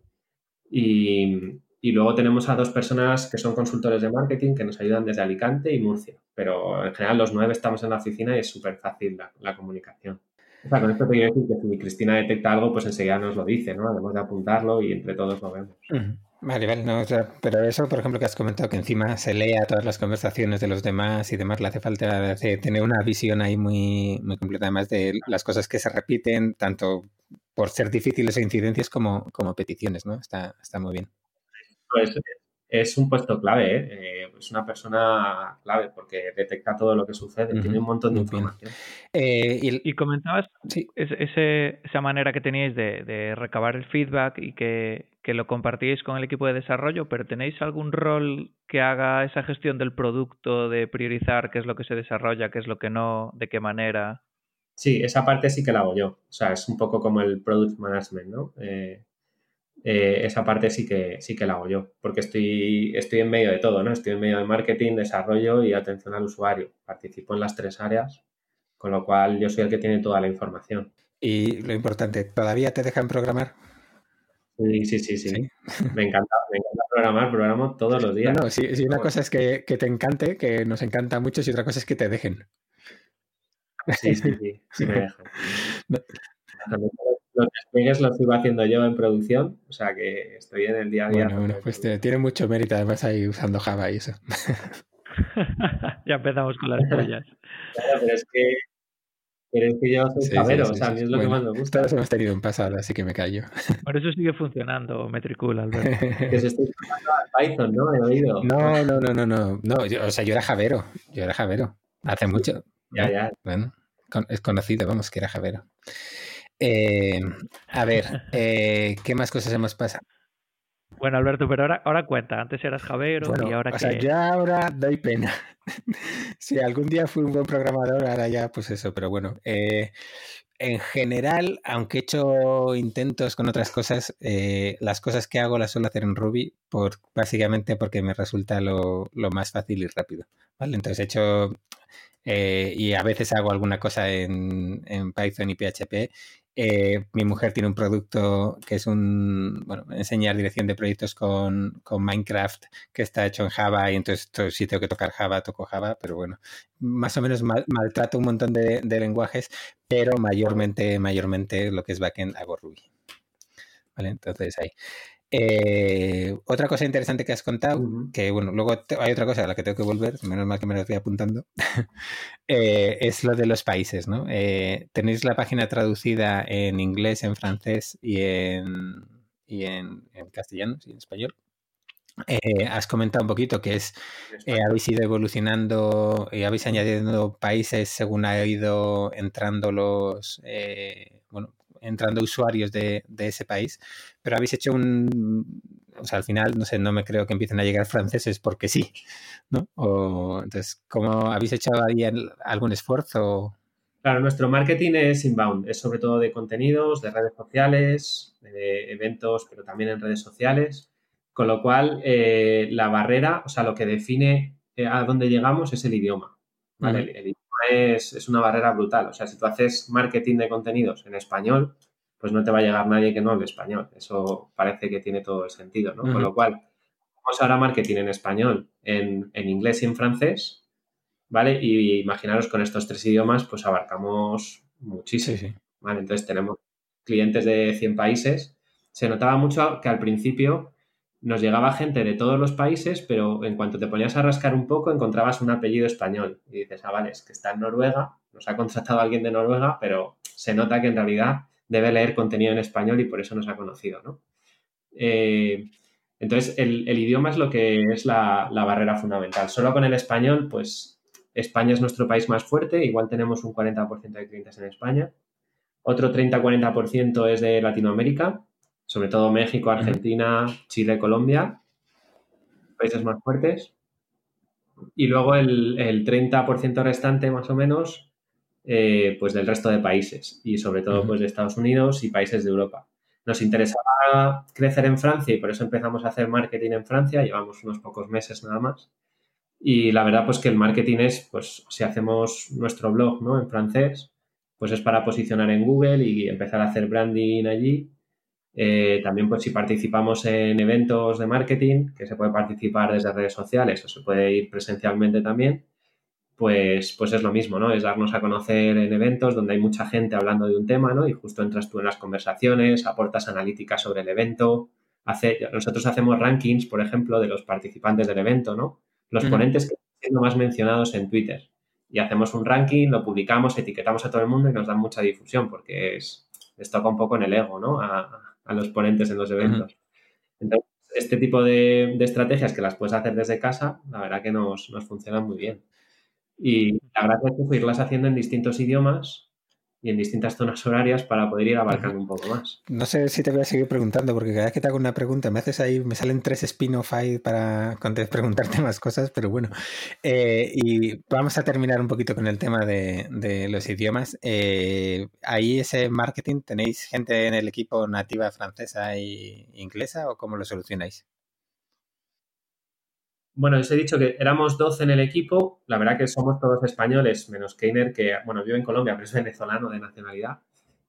y, luego tenemos a dos personas que son consultores de marketing que nos ayudan desde Alicante y Murcia, pero en general los nueve estamos en la oficina y es súper fácil la, comunicación. O sea, con esto te quiero decir que si Cristina detecta algo, pues enseguida nos lo dice, ¿no? Además de apuntarlo y entre todos lo vemos. Vale, vale, no, pero eso, por ejemplo, que has comentado que encima se lea todas las conversaciones de los demás y demás, le hace falta tener una visión ahí muy, muy completa, además de las cosas que se repiten, tanto por ser difíciles o incidencias como, como peticiones, ¿no? Está, está muy bien. Es un puesto clave, ¿eh? ¿eh? es una persona clave porque detecta todo lo que sucede, tiene un montón de información. Eh, y, comentabas ese, esa manera que teníais de, de recabar el feedback y que, que, lo compartíais con el equipo de desarrollo, pero ¿tenéis algún rol que haga esa gestión del producto, de priorizar qué es lo que se desarrolla, qué es lo que no, de qué manera? Sí, esa parte sí que la hago yo. O sea, es un poco como el product management, ¿no? Eh, esa parte sí que, sí que la hago yo, porque estoy, estoy en medio de todo, ¿no? Estoy en medio de marketing, desarrollo y atención al usuario. Participo en las tres áreas, con lo cual yo soy el que tiene toda la información. Y lo importante, ¿todavía te dejan programar? Sí, sí, sí, sí. Me, encanta, me encanta programar, programo todos los días. No, no, sí, una cosa es que, te encante, que nos encanta mucho, y otra cosa es que te dejen. Sí, sí, sí, sí me dejan. los despliegues los sigo haciendo yo en producción, o sea que estoy en el día a día. Bueno, bueno pues tiene mucho mérito además ahí usando Java y eso. ya empezamos con las pollas. Claro, pero es que, pero es que yo soy sí, o sea, a mí es lo que más me gusta. Todos hemos tenido un pasado, así que me callo. Por eso sigue funcionando Metricool, Alberto. que se estoy a Python, ¿no? He oído. No, no, no, no, no. no o sea, yo era Javero, yo era Javero. Hace mucho. Ya, ya. Bueno, es conocido, vamos, que era Javero. Eh, a ver, eh, ¿qué más cosas hemos pasado? Bueno, Alberto, pero ahora, ahora cuenta. Antes eras Javero y ahora o sea, ya ahora doy pena. si algún día fui un buen programador, ahora ya, pues eso, pero bueno. Eh, en general, aunque he hecho intentos con otras cosas, las cosas que hago las suelo hacer en Ruby, por, básicamente porque me resulta lo, lo más fácil y rápido. ¿vale? Entonces he hecho eh, y a veces hago alguna cosa en, en Python y PHP. Eh, mi mujer tiene un producto que es un, bueno, enseñar dirección de proyectos con, con, Minecraft que está hecho en Java y entonces si tengo que tocar Java, toco Java, pero bueno, más o menos maltrato un montón de, de, lenguajes, pero mayormente, mayormente lo que es backend hago Ruby. ¿Vale? Entonces ahí. Eh, otra cosa interesante que has contado, que bueno, luego hay otra cosa a la que tengo que volver, menos mal que me lo estoy apuntando, eh, es lo de los países, ¿no? Eh, tenéis la página traducida en inglés, en francés y en, y en, castellano, y en español. has comentado un poquito que es habéis ido evolucionando y habéis añadido países según ha ido entrando los bueno entrando usuarios de, ese país, pero habéis hecho un, o sea, al final, no sé, no me creo que empiecen a llegar franceses porque sí, ¿no? O, entonces, ¿cómo habéis hecho ahí algún esfuerzo? Claro, nuestro marketing es inbound, es sobre todo de contenidos, de redes sociales, de eventos, pero también en redes sociales, con lo cual eh, la barrera, o sea, lo que define eh, a dónde llegamos es el idioma, ¿vale? el, idioma es, una barrera brutal. O sea, si tú haces marketing de contenidos en español, pues no te va a llegar nadie que no hable español. Eso parece que tiene todo el sentido, ¿no? Con lo cual, vamos ahora marketing en español, en, inglés y en francés, ¿vale? Y imaginaros con estos tres idiomas, pues abarcamos muchísimo. ¿vale? Entonces tenemos clientes de 100 países. Se notaba mucho que al principio nos llegaba gente de todos los países, pero en cuanto te ponías a rascar un poco, encontrabas un apellido español. Y dices, ah, vale, es que está en Noruega, nos ha contratado alguien de Noruega, pero se nota que en realidad debe leer contenido en español y por eso nos ha conocido, ¿no? Eh, entonces, el, idioma es lo que es la, la, barrera fundamental. Solo con el español, pues España es nuestro país más fuerte, igual tenemos un 40% de clientes en España. Otro 30-40% es de Latinoamérica, sobre todo México, Argentina, Chile, Colombia, países más fuertes. Y luego el, 30% restante, más o menos, eh, pues del resto de países y sobre todo pues de Estados Unidos y países de Europa. Nos interesaba crecer en Francia y por eso empezamos a hacer marketing en Francia, llevamos unos pocos meses nada más. Y la verdad pues que el marketing es, pues si hacemos nuestro blog ¿no? en francés, pues es para posicionar en Google y empezar a hacer branding allí eh, también, pues si participamos en eventos de marketing, que se puede participar desde redes sociales o se puede ir presencialmente también, pues, pues es lo mismo, ¿no? Es darnos a conocer en eventos donde hay mucha gente hablando de un tema, ¿no? Y justo entras tú en las conversaciones, aportas analítica sobre el evento. Hace, nosotros hacemos rankings, por ejemplo, de los participantes del evento, ¿no? Los ponentes que están siendo más mencionados en Twitter. Y hacemos un ranking, lo publicamos, etiquetamos a todo el mundo y nos dan mucha difusión porque es, les toca un poco en el ego, ¿no? a los ponentes en los eventos. Entonces, este tipo de, estrategias que las puedes hacer desde casa, la verdad que nos, nos funcionan muy bien. Y la gracia es irlas haciendo en distintos idiomas y en distintas zonas horarias para poder ir abarcando un poco más. No sé si te voy a seguir preguntando, porque cada vez que te hago una pregunta me haces ahí, me salen tres spin-off ahí para preguntarte más cosas, pero bueno. Eh, y vamos a terminar un poquito con el tema de, los idiomas. Eh, ahí ese marketing, ¿tenéis gente en el equipo nativa francesa e inglesa o cómo lo solucionáis? Bueno, os he dicho que éramos 12 en el equipo. La verdad que somos todos españoles, menos Keiner, que, bueno, vive en Colombia, pero es venezolano de nacionalidad.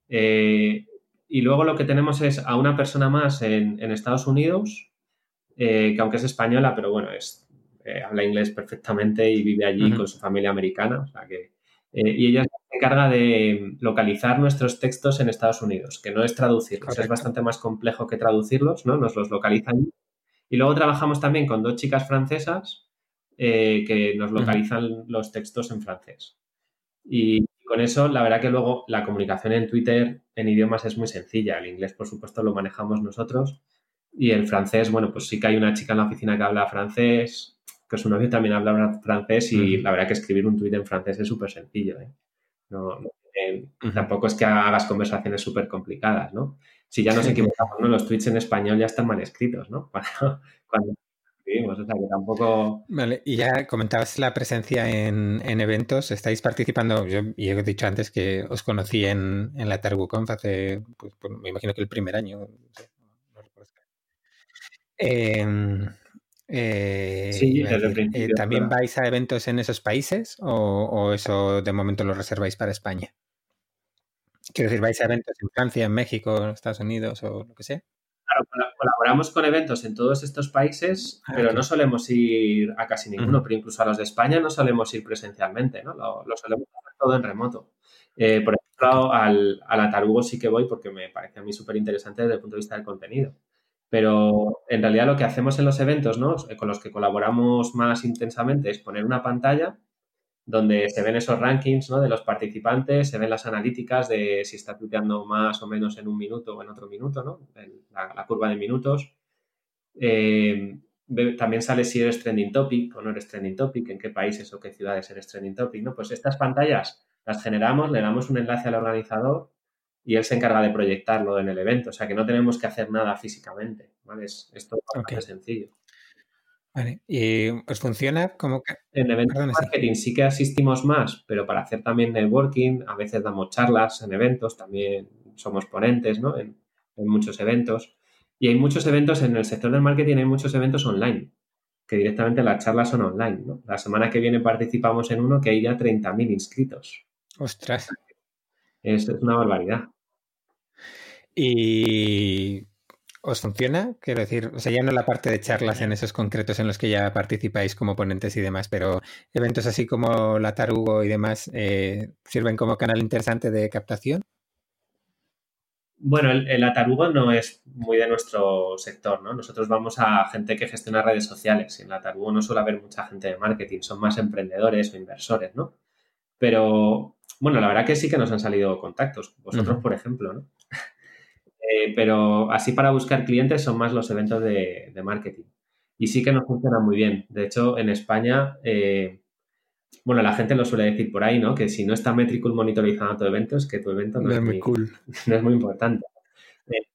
Eh, y luego lo que tenemos es a una persona más en, Estados Unidos, eh, que aunque es española, pero bueno, es, eh, habla inglés perfectamente y vive allí con su familia americana. O sea que, y ella se encarga de localizar nuestros textos en Estados Unidos, que no es traducirlos, es bastante más complejo que traducirlos, ¿no? Nos los localizan y luego trabajamos también con dos chicas francesas eh, que nos localizan los textos en francés. Y con eso, la verdad que luego la comunicación en Twitter en idiomas es muy sencilla. El inglés, por supuesto, lo manejamos nosotros. Y el francés, bueno, pues sí que hay una chica en la oficina que habla francés, que su novio también habla francés y la verdad que escribir un tweet en francés es súper sencillo. ¿eh? No, Tampoco es que hagas conversaciones súper complicadas, ¿no? Si ya nos equivocamos, ¿no? Los tweets en español ya están mal escritos, ¿no? Cuando, escribimos, o sea que tampoco... Vale, y ya comentabas la presencia en, eventos, estáis participando, yo y he dicho antes que os conocí en, en la TarguConf hace, pues, pues, me imagino que el primer año, no, Eh, a desde el decir, eh, principio, ¿También vais a eventos en esos países o, o eso de momento lo reserváis para España? Quiero decir, ¿vais a eventos en Francia, en México, en Estados Unidos o lo que sea? Claro, cola- colaboramos con eventos en todos estos países, Ah, pero no solemos ir a casi ninguno, pero incluso a los de España no solemos ir presencialmente, ¿no? Lo, lo solemos hacer todo en remoto. Eh, por ejemplo, al, al Atarugo sí que voy porque me parece a mí súper interesante desde el punto de vista del contenido. Pero en realidad lo que hacemos en los eventos, ¿no? Con los que colaboramos más intensamente es poner una pantalla donde se ven esos rankings ¿no? de los participantes, se ven las analíticas de si está tuiteando más o menos en un minuto o en otro minuto, ¿no? En la, la curva de minutos. Eh, también sale si eres trending topic o no eres trending topic, en qué países o qué ciudades eres trending topic, ¿no? Pues estas pantallas las generamos, le damos un enlace al organizador y él se encarga de proyectarlo en el evento. O sea que no tenemos que hacer nada físicamente, ¿vale? Es, es todo bastante Ok. sencillo. Vale. ¿Y os funciona como que... En eventos Perdona, de sí. marketing sí que asistimos más, pero para hacer también networking, a veces damos charlas en eventos, también somos ponentes ¿no? en, en muchos eventos. Y hay muchos eventos en el sector del marketing, hay muchos eventos online, que directamente las charlas son online. ¿no? La semana que viene participamos en uno que hay ya 30.000 inscritos. Ostras. Es, es una barbaridad. ¿Y os funciona? Quiero decir, o sea, ya no la parte de charlas en esos concretos en los que ya participáis como ponentes y demás, pero eventos así como la Tarugo y demás eh, sirven como canal interesante de captación. Bueno, el, el Atarugo no es muy de nuestro sector, ¿no? Nosotros vamos a gente que gestiona redes sociales y en el Atarugo no suele haber mucha gente de marketing, son más emprendedores o inversores, ¿no? Pero, bueno, la verdad que sí que nos han salido contactos, vosotros, por ejemplo, ¿no? Eh, pero así para buscar clientes son más los eventos de, de marketing. Y sí que nos funcionan muy bien. De hecho, en España, eh, bueno, la gente lo suele decir por ahí, ¿no? Que si no está Metricool monitorizando tu evento, es que tu evento no, No es, muy cool. no es muy importante. Eh,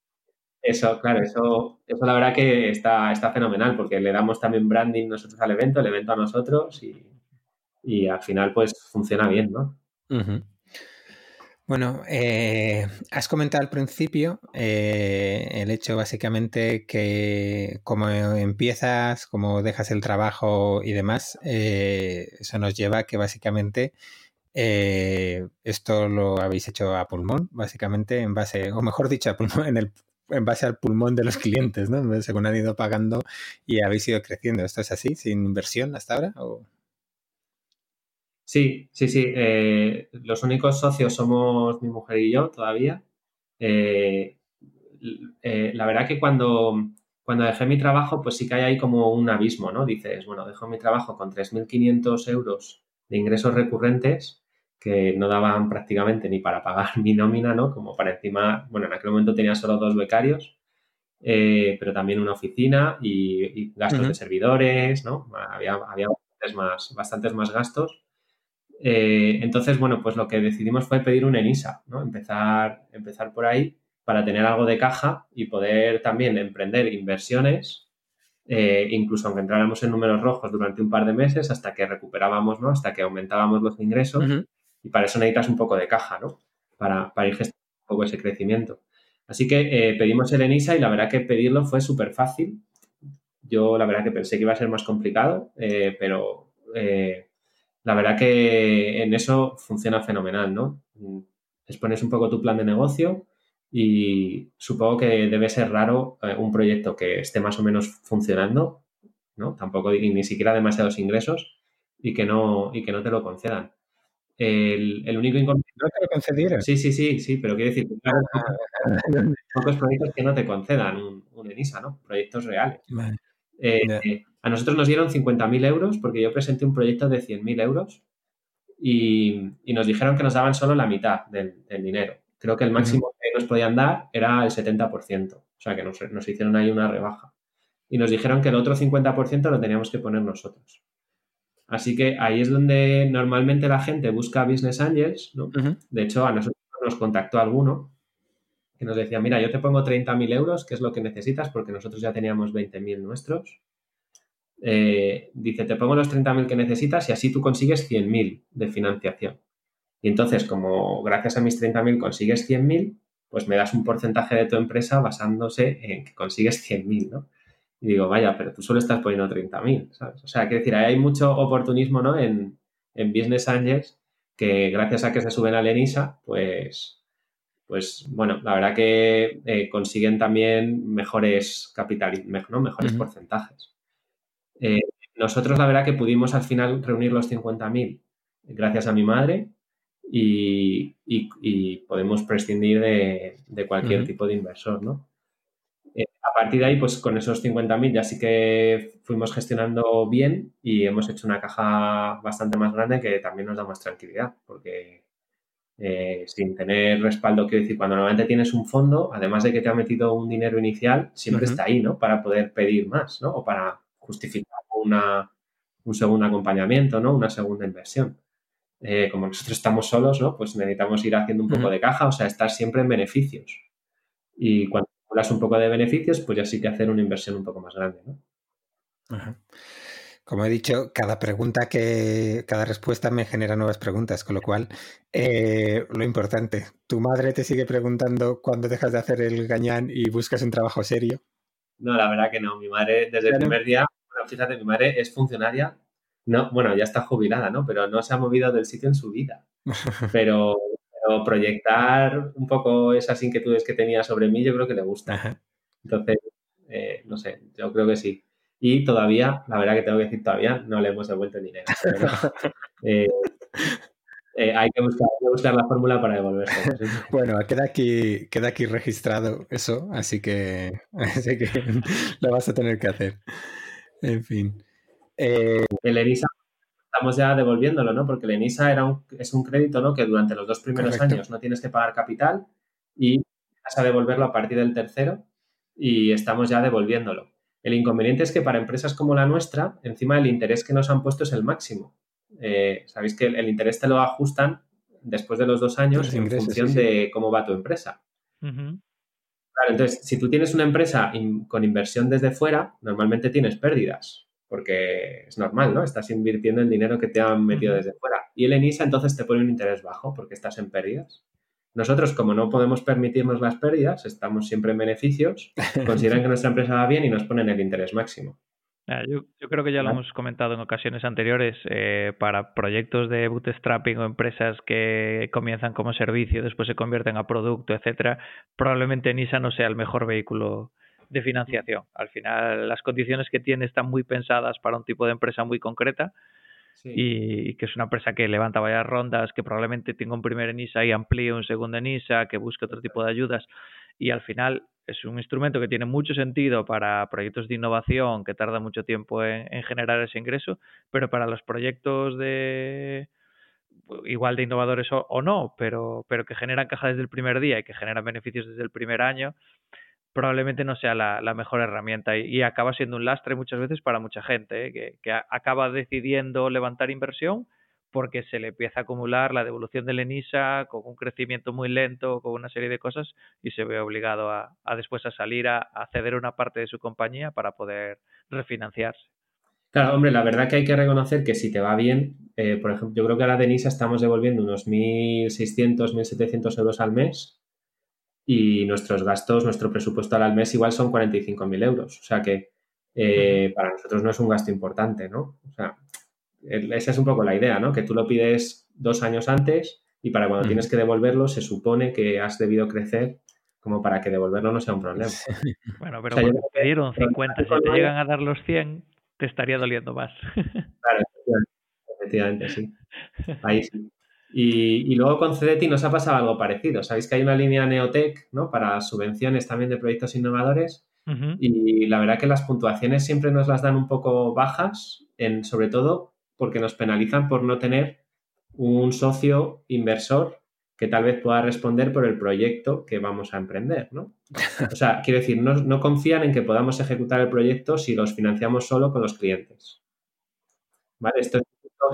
Eso, claro, eso, eso la verdad que está, está fenomenal porque le damos también branding nosotros al evento, el evento a nosotros y, y al final pues funciona bien, ¿no? Ujú. Bueno, eh, has comentado al principio eh, el hecho básicamente que como empiezas, como dejas el trabajo y demás, eh, eso nos lleva a que básicamente eh, esto lo habéis hecho a pulmón, básicamente en base, o mejor dicho, a pulmón, en, el, en base al pulmón de los clientes, ¿no? Según han ido pagando y habéis ido creciendo. ¿Esto es así, sin inversión hasta ahora? ¿O? Sí, sí, sí. Eh, los únicos socios somos mi mujer y yo todavía. Eh, eh, la verdad que cuando, cuando dejé mi trabajo, pues sí que hay ahí como un abismo, ¿no? Dices, bueno, dejo mi trabajo con 3.500 euros de ingresos recurrentes que no daban prácticamente ni para pagar mi nómina, ¿no? Como para encima, bueno, en aquel momento tenía solo dos becarios, eh, pero también una oficina y, y gastos de servidores, ¿no? Había, había bastantes, más, bastantes más gastos. Eh, entonces, bueno, pues lo que decidimos fue pedir un ENISA, ¿no? Empezar, empezar por ahí para tener algo de caja y poder también emprender inversiones, eh, incluso aunque entráramos en números rojos durante un par de meses hasta que recuperábamos, ¿no? Hasta que aumentábamos los ingresos y para eso necesitas un poco de caja, ¿no? Para, para ir gestionando un poco ese crecimiento. Así que eh, pedimos el ENISA y la verdad que pedirlo fue súper fácil. Yo la verdad que pensé que iba a ser más complicado, pero eh, la verdad que en eso funciona fenomenal, ¿no? Expones un poco tu plan de negocio y supongo que debe ser raro eh, un proyecto que esté más o menos funcionando, ¿no? Tampoco ni, ni siquiera demasiados ingresos y que no, y que no te lo concedan. El, el único inconveniente... ¿No te lo concedieron? Sí, sí, sí, sí, pero quiero decir que claro, pocos, pocos proyectos que no te concedan un, un, ENISA, ¿no? Proyectos reales. Vale. Eh, eh, a nosotros nos dieron 50.000 euros porque yo presenté un proyecto de 100.000 euros y, y, nos dijeron que nos daban solo la mitad del, del dinero. Creo que el máximo uh -huh. que nos podían dar era el 70%, o sea que nos, nos, hicieron ahí una rebaja. Y nos dijeron que el otro 50% lo teníamos que poner nosotros. Así que ahí es donde normalmente la gente busca Business Angels, ¿no? Uh -huh. De hecho, a nosotros nos contactó alguno que nos decía, mira, yo te pongo 30.000 euros, que es lo que necesitas, porque nosotros ya teníamos 20.000 nuestros. Eh, dice, te pongo los 30.000 que necesitas y así tú consigues 100.000 de financiación. Y entonces, como gracias a mis 30.000 consigues 100.000, pues me das un porcentaje de tu empresa basándose en que consigues 100.000, ¿no? Y digo, vaya, pero tú solo estás poniendo 30.000, ¿sabes? O sea, quiero decir, hay mucho oportunismo, ¿no? En, en Business Angels que gracias a que se suben a Lenisa, pues, pues bueno, la verdad que eh, consiguen también mejores capital, ¿no? mejores porcentajes. Eh, nosotros la verdad que pudimos al final reunir los 50.000 gracias a mi madre y, podemos prescindir de, cualquier tipo de inversor, ¿no? Eh, a partir de ahí, pues con esos 50.000 ya sí que fuimos gestionando bien y hemos hecho una caja bastante más grande que también nos da más tranquilidad, porque eh, sin tener respaldo, quiero decir, cuando normalmente tienes un fondo, además de que te ha metido un dinero inicial, siempre está ahí, ¿no? Para poder pedir más, ¿no? O para justificar una, un segundo acompañamiento, ¿no? Una segunda inversión. Eh, como nosotros estamos solos, ¿no? Pues necesitamos ir haciendo un poco de caja, o sea, estar siempre en beneficios. Y cuando hablas un poco de beneficios, pues ya sí que hacer una inversión un poco más grande, ¿no? Como he dicho, cada pregunta que, cada respuesta me genera nuevas preguntas, con lo cual, eh, lo importante, ¿tu madre te sigue preguntando cuándo dejas de hacer el gañán y buscas un trabajo serio? No, la verdad que no. Mi madre, desde el primer día, bueno, fíjate, mi madre es funcionaria, no, bueno, ya está jubilada, ¿no? Pero no se ha movido del sitio en su vida. Pero, proyectar un poco esas inquietudes que tenía sobre mí, yo creo que le gusta. Entonces, eh, no sé, yo creo que sí. Y todavía, la verdad que tengo que decir todavía, no le hemos devuelto el dinero. Eh, eh, hay, que buscar, la fórmula para devolverse. Bueno, queda aquí, queda aquí registrado eso, así que, así que lo vas a tener que hacer. En fin. Eh, el ENISA estamos ya devolviéndolo, ¿no? Porque el ENISA era un, es un crédito, ¿no? Que durante los dos primeros años no tienes que pagar capital y vas a devolverlo a partir del tercero y estamos ya devolviéndolo. El inconveniente es que para empresas como la nuestra, encima el interés que nos han puesto es el máximo. Eh, Sabéis que el, interés te lo ajustan después de los dos años en función de cómo va tu empresa. Claro, entonces, si tú tienes una empresa con inversión desde fuera, normalmente tienes pérdidas, porque es normal, ¿no? Estás invirtiendo el dinero que te han metido desde fuera. Y el ENISA entonces te pone un interés bajo porque estás en pérdidas. Nosotros, como no podemos permitirnos las pérdidas, estamos siempre en beneficios, consideran que nuestra empresa va bien y nos ponen el interés máximo. Yo, creo que ya lo hemos comentado en ocasiones anteriores. Eh, para proyectos de bootstrapping o empresas que comienzan como servicio, después se convierten a producto, etcétera, probablemente NISA no sea el mejor vehículo de financiación. Al final, las condiciones que tiene están muy pensadas para un tipo de empresa muy concreta y que es una empresa que levanta varias rondas, que probablemente tenga un primer ENISA y amplíe un segundo ENISA, que busque otro tipo de ayudas y al final es un instrumento que tiene mucho sentido para proyectos de innovación que tarda mucho tiempo en, generar ese ingreso, pero para los proyectos de igual de innovadores o, no, pero, pero que generan caja desde el primer día y que generan beneficios desde el primer año, probablemente no sea la, mejor herramienta y, acaba siendo un lastre muchas veces para mucha gente ¿eh? que, acaba decidiendo levantar inversión porque se le empieza a acumular la devolución del ENISA con un crecimiento muy lento, con una serie de cosas y se ve obligado a, después a salir a, ceder una parte de su compañía para poder refinanciarse. Claro, hombre, la verdad que hay que reconocer que si te va bien, eh, por ejemplo, yo creo que a la de ENISA estamos devolviendo unos 1.600, 1.700 euros al mes y nuestros gastos, nuestro presupuesto al mes igual son 45.000 euros. O sea que eh, para nosotros no es un gasto importante, ¿no? O sea, esa es un poco la idea, ¿no? Que tú lo pides dos años antes y para cuando tienes que devolverlo se supone que has debido crecer como para que devolverlo no sea un problema. Bueno, pero te pidieron 50, si te llegan a dar los 100, te estaría doliendo más. Claro, efectivamente, sí. Ahí sí. Y, luego con CDT nos ha pasado algo parecido. Sabéis que hay una línea Neotech ¿no? para subvenciones también de proyectos innovadores y la verdad que las puntuaciones siempre nos las dan un poco bajas, en, sobre todo porque nos penalizan por no tener un socio inversor que tal vez pueda responder por el proyecto que vamos a emprender, ¿no? O sea, quiero decir, no, no confían en que podamos ejecutar el proyecto si los financiamos solo con los clientes. ¿Vale? Esto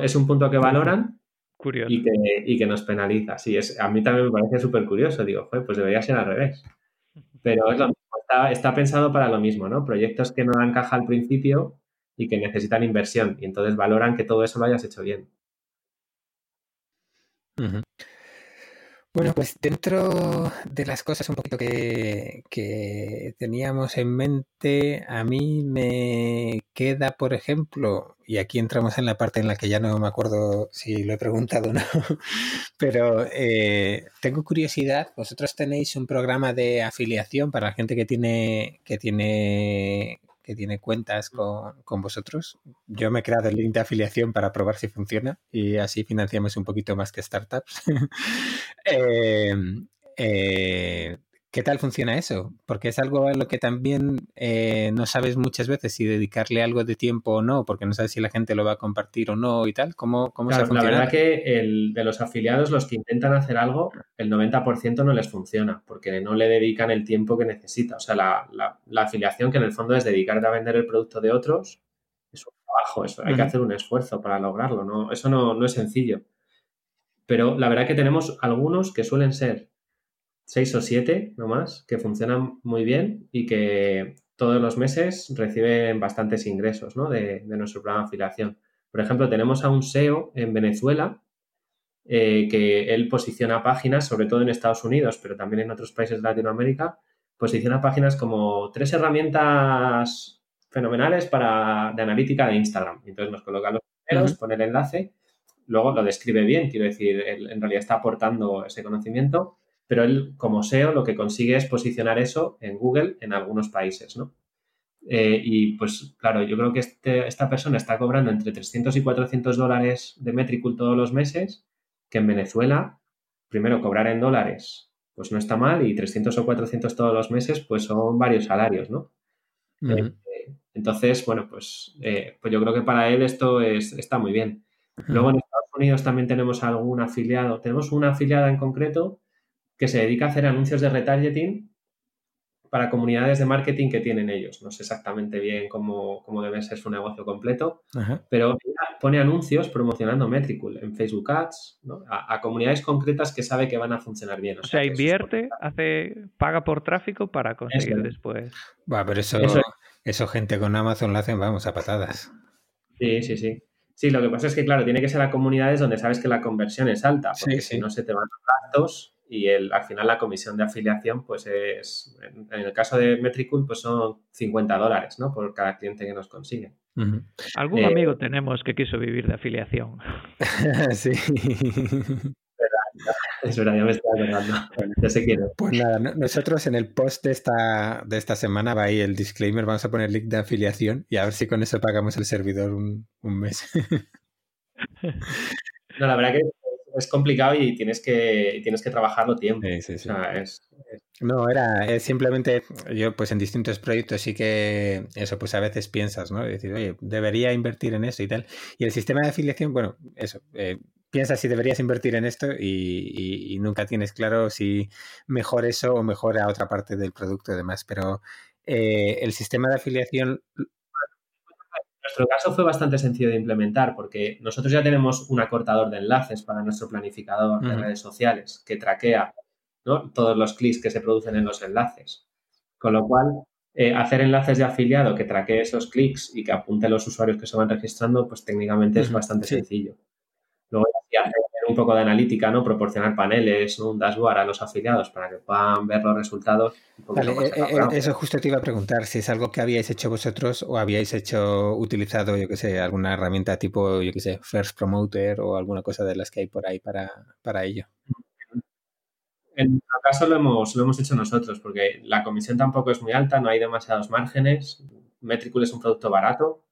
es un punto que valoran y que, y que, nos penaliza. Sí, es, a mí también me parece súper curioso. Digo, pues debería ser al revés. Pero es lo mismo, está, pensado para lo mismo, ¿no? Proyectos que no dan caja al principio y que necesitan inversión. Y entonces valoran que todo eso lo hayas hecho bien. Bueno, pues dentro de las cosas un poquito que, teníamos en mente, a mí me queda, por ejemplo, y aquí entramos en la parte en la que ya no me acuerdo si lo he preguntado o no, pero eh, tengo curiosidad, vosotros tenéis un programa de afiliación para la gente que tiene, que tiene que tiene cuentas con, vosotros. Yo me he creado el link de afiliación para probar si funciona y así financiamos un poquito más que startups. eh, eh, ¿Qué tal funciona eso? Porque es algo a lo que también eh, no sabes muchas veces si dedicarle algo de tiempo o no, porque no sabes si la gente lo va a compartir o no y tal. ¿Cómo, cómo se La verdad que el, de los afiliados, los que intentan hacer algo, el 90% no les funciona, porque no le dedican el tiempo que necesita. O sea, la, la, afiliación, que en el fondo es dedicarte a vender el producto de otros, es un trabajo, eso, hay que hacer un esfuerzo para lograrlo, ¿no? Eso no, no es sencillo. Pero la verdad que tenemos algunos que suelen ser seis o siete nomás, que funcionan muy bien y que todos los meses reciben bastantes ingresos de, nuestro programa de afiliación. Por ejemplo, tenemos a un SEO en Venezuela eh, que él posiciona páginas, sobre todo en Estados Unidos, pero también en otros países de Latinoamérica, posiciona páginas como tres herramientas fenomenales para, de analítica de Instagram. Entonces nos coloca los primeros, pone el enlace, luego lo describe bien, quiero decir, él en realidad está aportando ese conocimiento pero él como SEO lo que consigue es posicionar eso en Google en algunos países, ¿no? Eh, y pues claro, yo creo que este, esta persona está cobrando entre 300 y 400 dólares de Metricool todos los meses, que en Venezuela, primero cobrar en dólares, pues no está mal, y 300 o 400 todos los meses, pues son varios salarios, ¿no? Eh, entonces, bueno, pues, eh, pues yo creo que para él esto es, está muy bien. Luego en Estados Unidos también tenemos algún afiliado, tenemos una afiliada en concreto que se dedica a hacer anuncios de retargeting para comunidades de marketing que tienen ellos. No sé exactamente bien cómo, debe ser su negocio completo, pero pone anuncios promocionando Metricool en Facebook Ads a, comunidades concretas que sabe que van a funcionar bien. O, sea, invierte, hace, paga por tráfico para conseguir después. Va, pero eso, eso, gente con Amazon lo hacen, vamos, a patadas. Sí, sí, sí. Sí, lo que pasa es que, claro, tiene que ser a comunidades donde sabes que la conversión es alta, porque si no se te van los datos y el, al final la comisión de afiliación, pues es, en, el caso de Metricool, pues son 50 dólares, ¿no? Por cada cliente que nos consigue. Algún eh, amigo tenemos que quiso vivir de afiliación. sí. Es verdad, ya me estoy acordando. Ya sé quién Pues nada, nosotros en el post de esta, de esta semana va ahí el disclaimer, vamos a poner link de afiliación y a ver si con eso pagamos el servidor un, un mes. no, la verdad que es complicado y tienes que, tienes que trabajarlo tiempo. No, era simplemente yo pues en distintos proyectos sí que eso pues a veces piensas, ¿no? Decir, oye, debería invertir en eso y tal. Y el sistema de afiliación, bueno, eso, eh, piensas si deberías invertir en esto y, nunca tienes claro si mejor eso o mejor a otra parte del producto y demás. Pero eh, el sistema de afiliación nuestro caso fue bastante sencillo de implementar porque nosotros ya tenemos un acortador de enlaces para nuestro planificador de redes sociales que traquea todos los clics que se producen en los enlaces. Con lo cual, eh, hacer enlaces de afiliado que traquee esos clics y que apunte los usuarios que se van registrando, pues técnicamente es bastante sencillo. Luego, hacer un poco de analítica, ¿no? Proporcionar paneles, un dashboard a los afiliados para que puedan ver los resultados. Vale, eh, eh, eso justo te iba a preguntar, si es algo que habíais hecho vosotros o habíais hecho, utilizado, yo que sé, alguna herramienta tipo, yo que sé, First Promoter o alguna cosa de las que hay por ahí para, para ello. En nuestro caso lo hemos, lo hemos hecho nosotros, porque la comisión tampoco es muy alta, no hay demasiados márgenes. Metricool es un producto barato,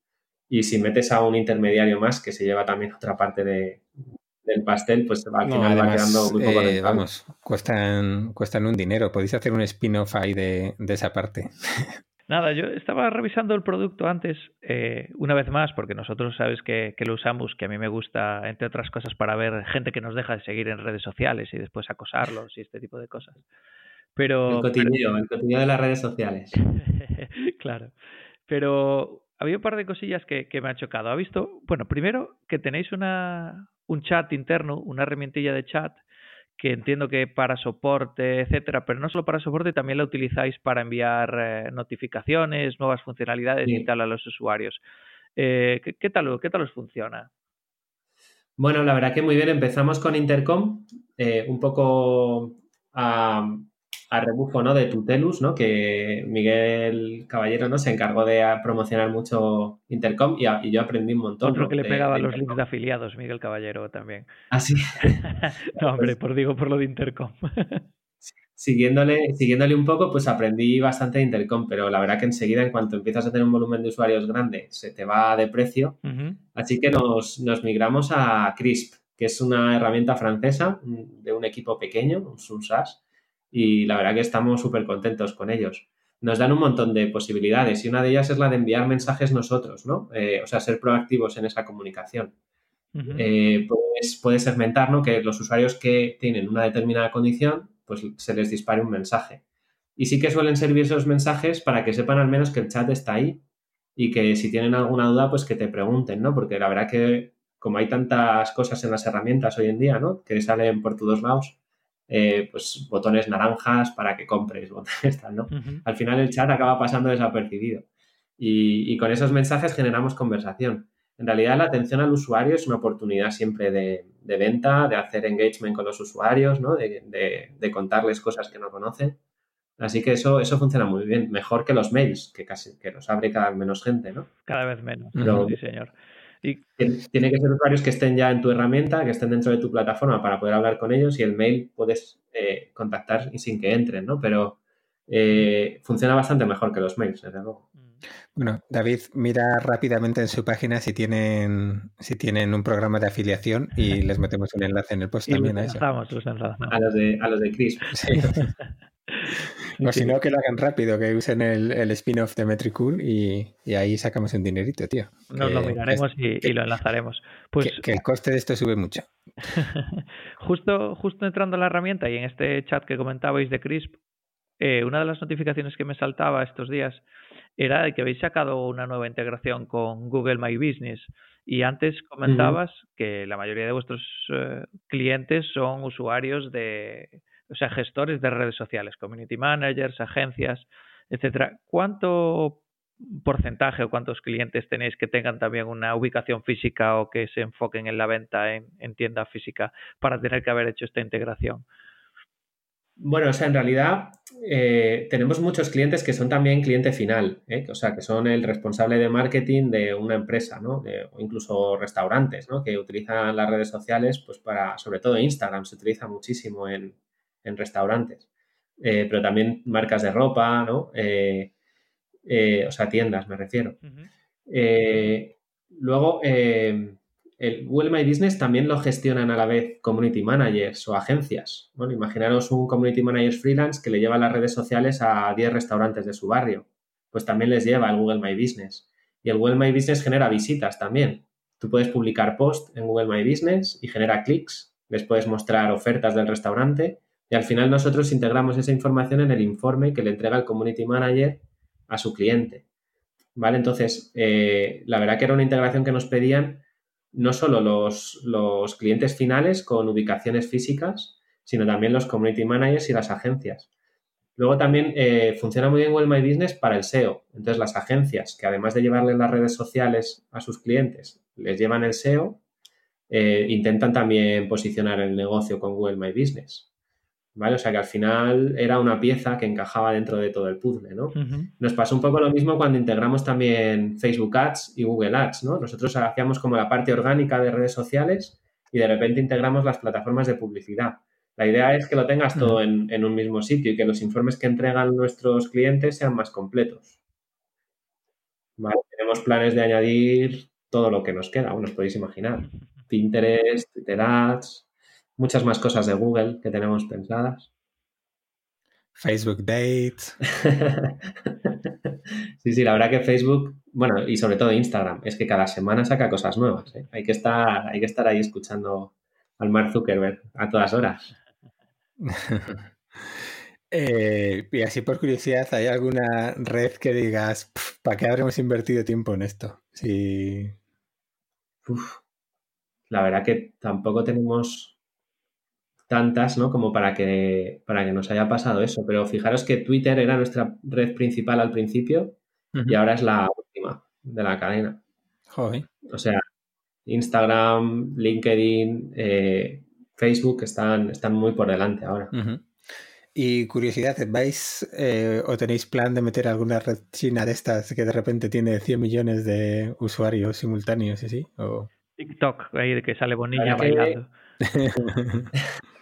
y si metes a un intermediario más que se lleva también otra parte de, del pastel, pues al final va quedando muy poco eh, Vamos, cuestan, cuestan un dinero. Podéis hacer un spin-off ahí de, esa parte. Nada, yo estaba revisando el producto antes, eh, una vez más, porque nosotros sabes que, lo usamos, que a mí me gusta, entre otras cosas, para ver gente que nos deja de seguir en redes sociales y después acosarlos y este tipo de cosas. Pero, el cotidiano, el cotidiano de las redes sociales. claro. Pero había un par de cosillas que, me ha chocado. ¿Ha visto? Bueno, primero que tenéis una, un chat interno, una herramientilla de chat que entiendo que para soporte, etcétera, pero no solo para soporte, también la utilizáis para enviar eh, notificaciones, nuevas funcionalidades y tal a los usuarios. Eh, ¿qué, tal, ¿Qué tal os funciona? Bueno, la verdad que muy bien. Empezamos con Intercom, eh, un poco a, a, rebufo ¿no? de Tutelus, ¿no? que Miguel Caballero ¿no? se encargó de promocionar mucho Intercom y, yo aprendí un montón. Otro que le pegaba los links de afiliados, Miguel Caballero también. Ah, sí. no, hombre, por digo por lo de Intercom. siguiéndole, siguiéndole un poco, pues aprendí bastante de Intercom, pero la verdad que enseguida, en cuanto empiezas a tener un volumen de usuarios grande, se te va de precio. Así que nos, migramos a Crisp, que es una herramienta francesa de un equipo pequeño, un SaaS, y la verdad que estamos súper contentos con ellos. Nos dan un montón de posibilidades y una de ellas es la de enviar mensajes nosotros, ¿no? Eh, o sea, ser proactivos en esa comunicación. Eh, pues puede segmentar, ¿no? Que los usuarios que tienen una determinada condición pues se les dispare un mensaje. Y sí que suelen servir esos mensajes para que sepan al menos que el chat está ahí y que si tienen alguna duda, pues que te pregunten, ¿no? Porque la verdad que como hay tantas cosas en las herramientas hoy en día, ¿no? Que salen por todos lados, eh, pues botones naranjas para que compres, botones tal, ¿no? Al final el chat acaba pasando desapercibido. Y, y, con esos mensajes generamos conversación. En realidad la atención al usuario es una oportunidad siempre de, venta, de hacer engagement con los usuarios, ¿no? de, contarles cosas que no conocen. Así que eso, eso funciona muy bien, mejor que los mails, que casi que los abre cada vez menos gente, ¿no? Cada vez menos, sí, señor. Y... Tiene que ser usuarios que estén ya en tu herramienta, que estén dentro de tu plataforma para poder hablar con ellos y el mail puedes eh, contactar sin que entren, ¿no? Pero eh, funciona bastante mejor que los mails, desde luego. Bueno, David, mira rápidamente en su página si tienen, si tienen un programa de afiliación y les metemos un enlace en el post también a eso. A los de, a los de Chris. o si no, que lo hagan rápido, que usen el, el spin-off de Metricool y, y, ahí sacamos un dinerito, tío. Nos lo miraremos y, lo enlazaremos. Pues, que, el coste de esto sube mucho. justo, justo entrando en la herramienta y en este chat que comentabais de Crisp, eh, una de las notificaciones que me saltaba estos días era que habéis sacado una nueva integración con Google My Business. Y antes comentabas que la mayoría de vuestros eh, clientes son usuarios de, o sea, gestores de redes sociales, community managers, agencias, etcétera. ¿Cuánto porcentaje o cuántos clientes tenéis que tengan también una ubicación física o que se enfoquen en la venta en, en tienda física para tener que haber hecho esta integración? Bueno, o sea, en realidad eh, tenemos muchos clientes que son también cliente final, ¿eh? o sea, que son el responsable de marketing de una empresa, ¿no? o incluso restaurantes, ¿no? Que utilizan las redes sociales, pues para, sobre todo Instagram se utiliza muchísimo en, restaurantes, eh, pero también marcas de ropa, ¿no? o sea, tiendas, me refiero. luego, el Google My Business también lo gestionan a la vez community managers o agencias. Bueno, imaginaros un community manager freelance que le lleva las redes sociales a 10 restaurantes de su barrio. Pues también les lleva el Google My Business. Y el Google My Business genera visitas también. Tú puedes publicar post en Google My Business y genera clics. Les puedes mostrar ofertas del restaurante y al final nosotros integramos esa información en el informe que le entrega el community manager a su cliente. ¿Vale? Entonces, eh, la verdad que era una integración que nos pedían no solo los, clientes finales con ubicaciones físicas, sino también los community managers y las agencias. Luego también eh, funciona muy bien Well My Business para el SEO. Entonces, las agencias que además de llevarles las redes sociales a sus clientes, les llevan el SEO, eh, intentan también posicionar el negocio con Google My Business. ¿Vale? O sea que al final era una pieza que encajaba dentro de todo el puzzle, ¿no? Nos pasó un poco lo mismo cuando integramos también Facebook Ads y Google Ads, ¿no? Nosotros hacíamos como la parte orgánica de redes sociales y de repente integramos las plataformas de publicidad. La idea es que lo tengas todo en, un mismo sitio y que los informes que entregan nuestros clientes sean más completos. Tenemos planes de añadir todo lo que nos queda, aún os podéis imaginar. Pinterest, Twitter Ads, muchas más cosas de Google que tenemos pensadas. Facebook Dates. sí, sí, la verdad que Facebook, bueno, y sobre todo Instagram, es que cada semana saca cosas nuevas. ¿eh? Hay, que estar, hay que estar ahí escuchando al Mark Zuckerberg a todas horas. Eh, y así por curiosidad, ¿hay alguna red que digas, ¿para qué habremos invertido tiempo en esto? Sí. la verdad que tampoco tenemos tantas, ¿no? Como para que, para que nos haya pasado eso. Pero fijaros que Twitter era nuestra red principal al principio y ahora es la última de la cadena. Joder. O sea, Instagram, LinkedIn, eh, Facebook están, están muy por delante ahora. Y curiosidad, ¿vais eh, o tenéis plan de meter alguna red china de estas que de repente tiene 100 millones de usuarios simultáneos y así? ¿O... TikTok, ahí de que sale Bonilla bailando.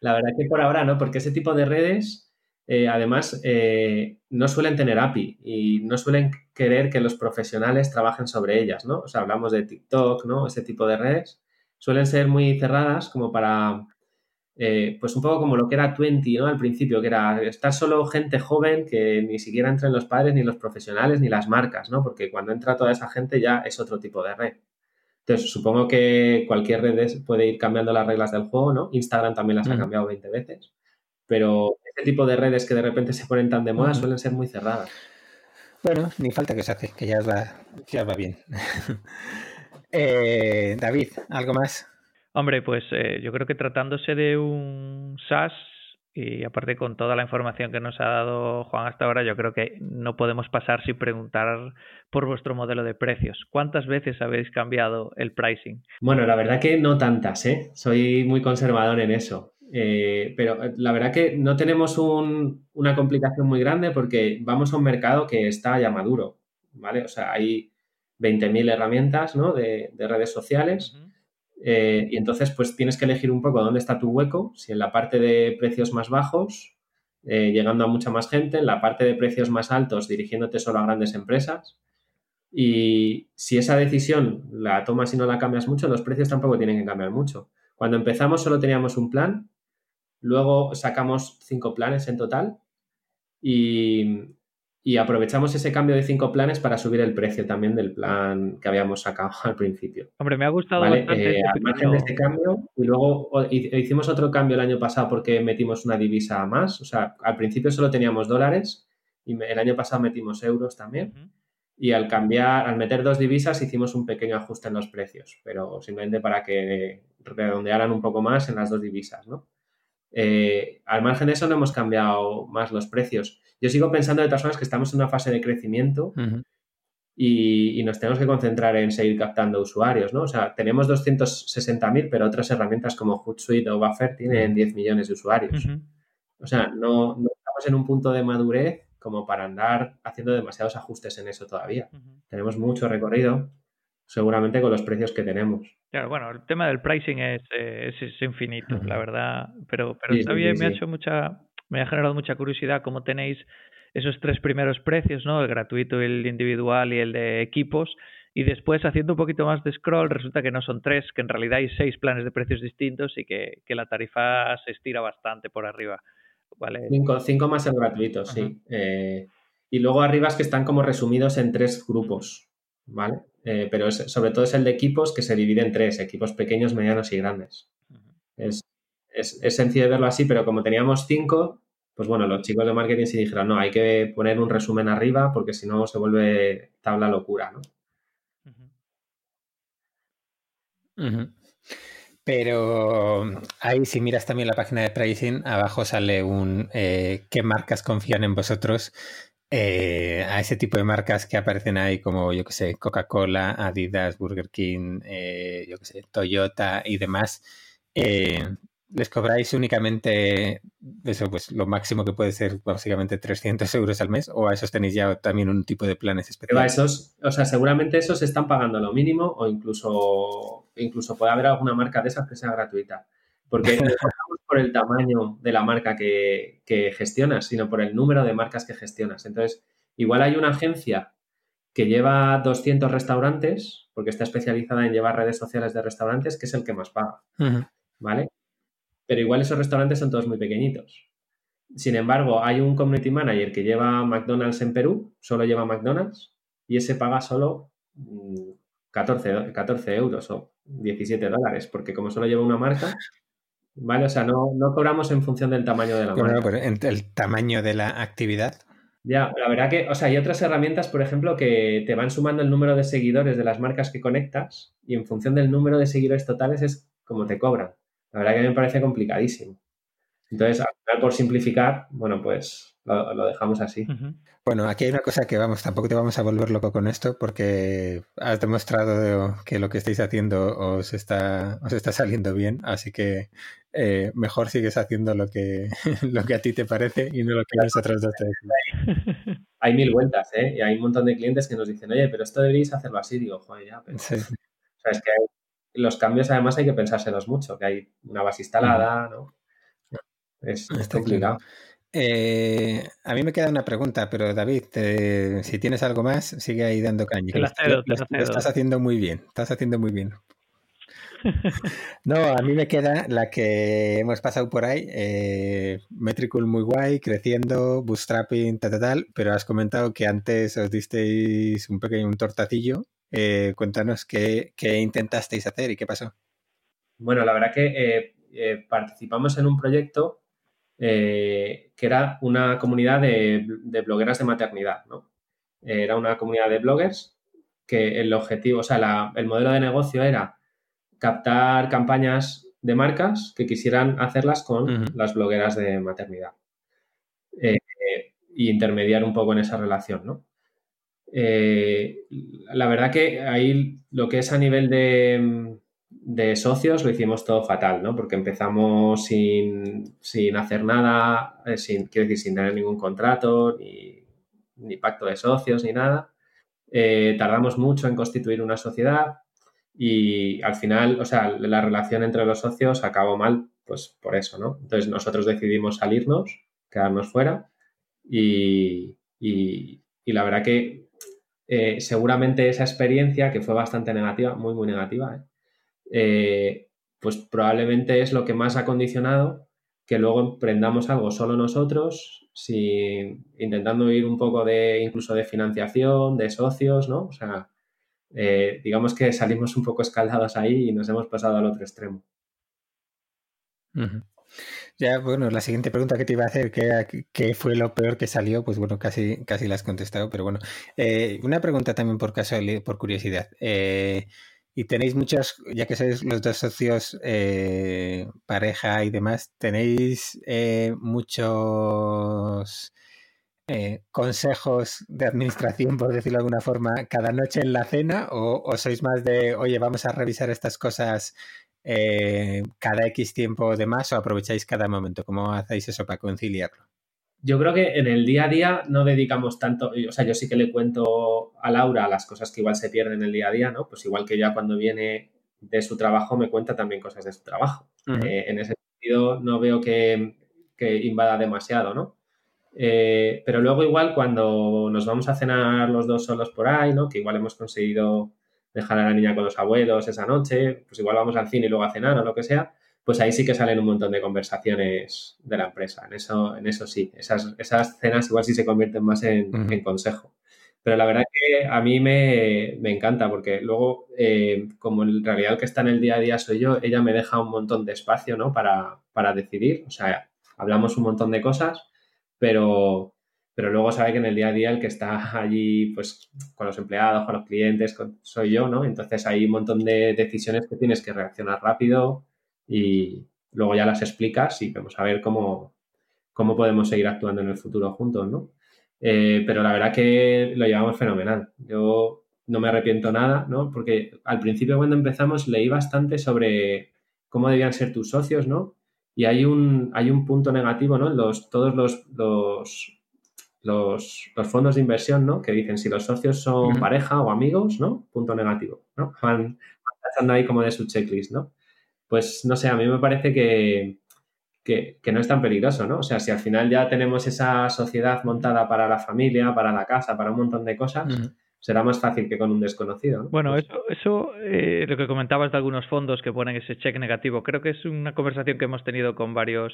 La verdad que por ahora no, porque ese tipo de redes, eh, además, eh, no suelen tener API y no suelen querer que los profesionales trabajen sobre ellas, ¿no? O sea, hablamos de TikTok, ¿no? Ese tipo de redes suelen ser muy cerradas como para, eh, pues un poco como lo que era Twenty, ¿no? Al principio, que era estar solo gente joven que ni siquiera entren los padres, ni los profesionales, ni las marcas, ¿no? Porque cuando entra toda esa gente ya es otro tipo de red. Entonces, supongo que cualquier red puede ir cambiando las reglas del juego, ¿no? Instagram también las ha cambiado 20 veces. Pero este tipo de redes que de repente se ponen tan de moda suelen ser muy cerradas. Bueno, ni falta que se hace, que ya va, ya va bien. Eh, David, ¿algo más? Hombre, pues eh, yo creo que tratándose de un SaaS y aparte con toda la información que nos ha dado Juan hasta ahora, yo creo que no podemos pasar sin preguntar por vuestro modelo de precios. ¿Cuántas veces habéis cambiado el pricing? Bueno, la verdad que no tantas, ¿eh? Soy muy conservador en eso. Eh, pero eh, la verdad que no tenemos una complicación muy grande porque vamos a un mercado que está ya maduro, ¿vale? O sea, hay 20.000 herramientas ¿no? de, redes sociales. Eh, y entonces, pues tienes que elegir un poco dónde está tu hueco, si en la parte de precios más bajos, eh, llegando a mucha más gente, en la parte de precios más altos, dirigiéndote solo a grandes empresas. Y si esa decisión la tomas y no la cambias mucho, los precios tampoco tienen que cambiar mucho. Cuando empezamos solo teníamos un plan, luego sacamos cinco planes en total y, y aprovechamos ese cambio de cinco planes para subir el precio también del plan que habíamos sacado al principio. Hombre, me ha gustado bastante. Eh, al margen de este cambio, y luego hicimos otro cambio el año pasado porque metimos una divisa más. O sea, al principio solo teníamos dólares y el año pasado metimos euros también. Y al cambiar, al meter dos divisas, hicimos un pequeño ajuste en los precios, pero simplemente para que redondearan un poco más en las dos divisas, ¿no? Eh, al margen de eso no hemos cambiado más los precios. Yo sigo pensando de todas formas que estamos en una fase de crecimiento y, nos tenemos que concentrar en seguir captando usuarios, ¿no? O sea, tenemos 260.000, pero otras herramientas como Hootsuite o Buffer tienen 10 millones de usuarios. O sea, no, estamos en un punto de madurez como para andar haciendo demasiados ajustes en eso todavía. Tenemos mucho recorrido, seguramente con los precios que tenemos. Claro, bueno, el tema del pricing es, eh, es, infinito, la verdad, pero, pero me ha hecho mucha, me ha generado mucha curiosidad cómo tenéis esos tres primeros precios, ¿no? El gratuito, el individual y el de equipos. Y después, haciendo un poquito más de scroll, resulta que no son tres, que en realidad hay seis planes de precios distintos y que, la tarifa se estira bastante por arriba. ¿vale? Cinco, cinco más el gratuito, sí. Eh, y luego arriba es que están como resumidos en tres grupos, ¿vale? Eh, pero sobre todo es el de equipos que se divide en tres, equipos pequeños, medianos y grandes. Es es, sencillo de verlo así, pero como teníamos cinco, pues bueno, los chicos de marketing sí dijeron, no, hay que poner un resumen arriba porque si no se vuelve tabla locura, ¿no? Pero ahí si miras también la página de pricing, abajo sale un eh, qué marcas confían en vosotros. Eh, a ese tipo de marcas que aparecen ahí como, yo que sé, Coca-Cola, Adidas, Burger King, eh, yo que sé, Toyota y demás les cobráis únicamente eso, pues lo máximo que puede ser básicamente 300 euros al mes o a esos tenéis ya también un tipo de planes especiales? Esos, o sea, seguramente esos están pagando lo mínimo o incluso, incluso puede haber alguna marca de esas que sea gratuita. Porque no por el tamaño de la marca que, que gestionas, sino por el número de marcas que gestionas. Entonces, igual hay una agencia que lleva 200 restaurantes, porque está especializada en llevar redes sociales de restaurantes, que es el que más paga. ¿Vale? Pero igual esos restaurantes son todos muy pequeñitos. Sin embargo, hay un community manager que lleva McDonald's en Perú, solo lleva McDonald's, y ese paga solo 14, mm, 14 euros o 17 dólares, porque como solo lleva una marca, ¿vale? O sea, no, cobramos en función del tamaño de la marca. Pero el tamaño de la actividad. Ya, la verdad que, o sea, hay otras herramientas, por ejemplo, que te van sumando el número de seguidores de las marcas que conectas y en función del número de seguidores totales es como te cobran. La verdad que me parece complicadísimo. Entonces, al final, por simplificar, bueno, pues lo, dejamos así. Bueno, aquí hay una cosa que vamos, tampoco te vamos a volver loco con esto porque has demostrado que lo que estáis haciendo os está, os está saliendo bien, así que eh, mejor sigues haciendo lo que, lo que a ti te parece y no lo que nosotros dos te decimos. Hay mil vueltas, ¿eh? Y hay un montón de clientes que nos dicen, oye, pero esto deberíais hacerlo así. Digo, joder, ya, pero... Sí. O sea, es que los cambios además hay que pensárselos mucho, que hay una base instalada, ¿no? Es, complicado. Eh, a mí me queda una pregunta, pero David, si tienes algo más, sigue ahí dando caña. Te la cedo, te lo, estás haciendo muy bien, estás haciendo muy bien. No, a mí me queda la que hemos pasado por ahí, eh, muy guay, creciendo, bootstrapping, tal, tal, tal, pero has comentado que antes os disteis un pequeño un tortacillo. Eh, cuéntanos qué, intentasteis hacer y qué pasó. Bueno, la verdad que eh, participamos en un proyecto eh, que era una comunidad de, blogueras de maternidad, ¿no? Era una comunidad de bloggers que el objetivo, o sea, el modelo de negocio era captar campañas de marcas que quisieran hacerlas con las blogueras de maternidad eh, y intermediar un poco en esa relación, ¿no? Eh, la verdad que ahí lo que es a nivel de, de socios lo hicimos todo fatal, ¿no? Porque empezamos sin, hacer nada, eh, sin, quiero decir, sin tener ningún contrato, ni, pacto de socios, ni nada. Eh, tardamos mucho en constituir una sociedad y al final, o sea, la relación entre los socios acabó mal, pues por eso, ¿no? Entonces nosotros decidimos salirnos, quedarnos fuera y, la verdad que eh, seguramente esa experiencia, que fue bastante negativa, muy, muy negativa, ¿eh? Eh, pues probablemente es lo que más ha condicionado que luego emprendamos algo solo nosotros, sin, intentando ir un poco de incluso de financiación, de socios, ¿no? O sea, eh, digamos que salimos un poco escaldados ahí y nos hemos pasado al otro extremo. Ya, bueno, la siguiente pregunta que te iba a hacer, ¿qué, fue lo peor que salió? Pues bueno, casi, casi la has contestado, pero bueno. Eh, una pregunta también por caso, por curiosidad. Y tenéis muchos, ya que sois los dos socios, eh, pareja y demás, tenéis eh, muchos eh, consejos de administración, por decirlo de alguna forma, cada noche en la cena, o, sois más de, oye, vamos a revisar estas cosas cada X tiempo de más, o aprovecháis cada momento. ¿Cómo hacéis eso para conciliarlo? yo creo que en el día a día no dedicamos tanto, o sea, yo sí que le cuento a Laura las cosas que igual se pierden en el día a día, ¿no? Pues igual que ella cuando viene de su trabajo me cuenta también cosas de su trabajo. Eh, en ese sentido no veo que, invada demasiado, ¿no? Eh, pero luego igual cuando nos vamos a cenar los dos solos por ahí, ¿no? Que igual hemos conseguido dejar a la niña con los abuelos esa noche, pues igual vamos al cine y luego a cenar o lo que sea, pues ahí sí que salen un montón de conversaciones de la empresa. En eso, en eso sí, esas, esas cenas igual sí se convierten más en, consejo. Pero la verdad que a mí me, encanta porque luego, eh, como en realidad el que está en el día a día soy yo, ella me deja un montón de espacio ¿no? para, para decidir. O sea, hablamos un montón de cosas, pero, pero luego sabe que en el día a día el que está allí pues con los empleados, con los clientes, soy yo, ¿no? Entonces hay un montón de decisiones que tienes que reaccionar rápido, y luego ya las explicas y vamos a ver cómo, cómo podemos seguir actuando en el futuro juntos, ¿no? Eh, pero la verdad que lo llevamos fenomenal. Yo no me arrepiento nada, ¿no? Porque al principio cuando empezamos leí bastante sobre cómo debían ser tus socios, ¿no? Y hay un, hay un punto negativo, ¿no? Los, todos los, los, los, fondos de inversión, ¿no? Que dicen si los socios son pareja o amigos, ¿no? Punto negativo, ¿no? Van, van ahí como de su checklist, ¿no? pues no sé, a mí me parece que, no es tan peligroso, ¿no? O sea, si al final ya tenemos esa sociedad montada para la familia, para la casa, para un montón de cosas, será más fácil que con un desconocido. ¿no? Bueno, eso, eso eh, lo que comentabas de algunos fondos que ponen ese check negativo, creo que es una conversación que hemos tenido con varios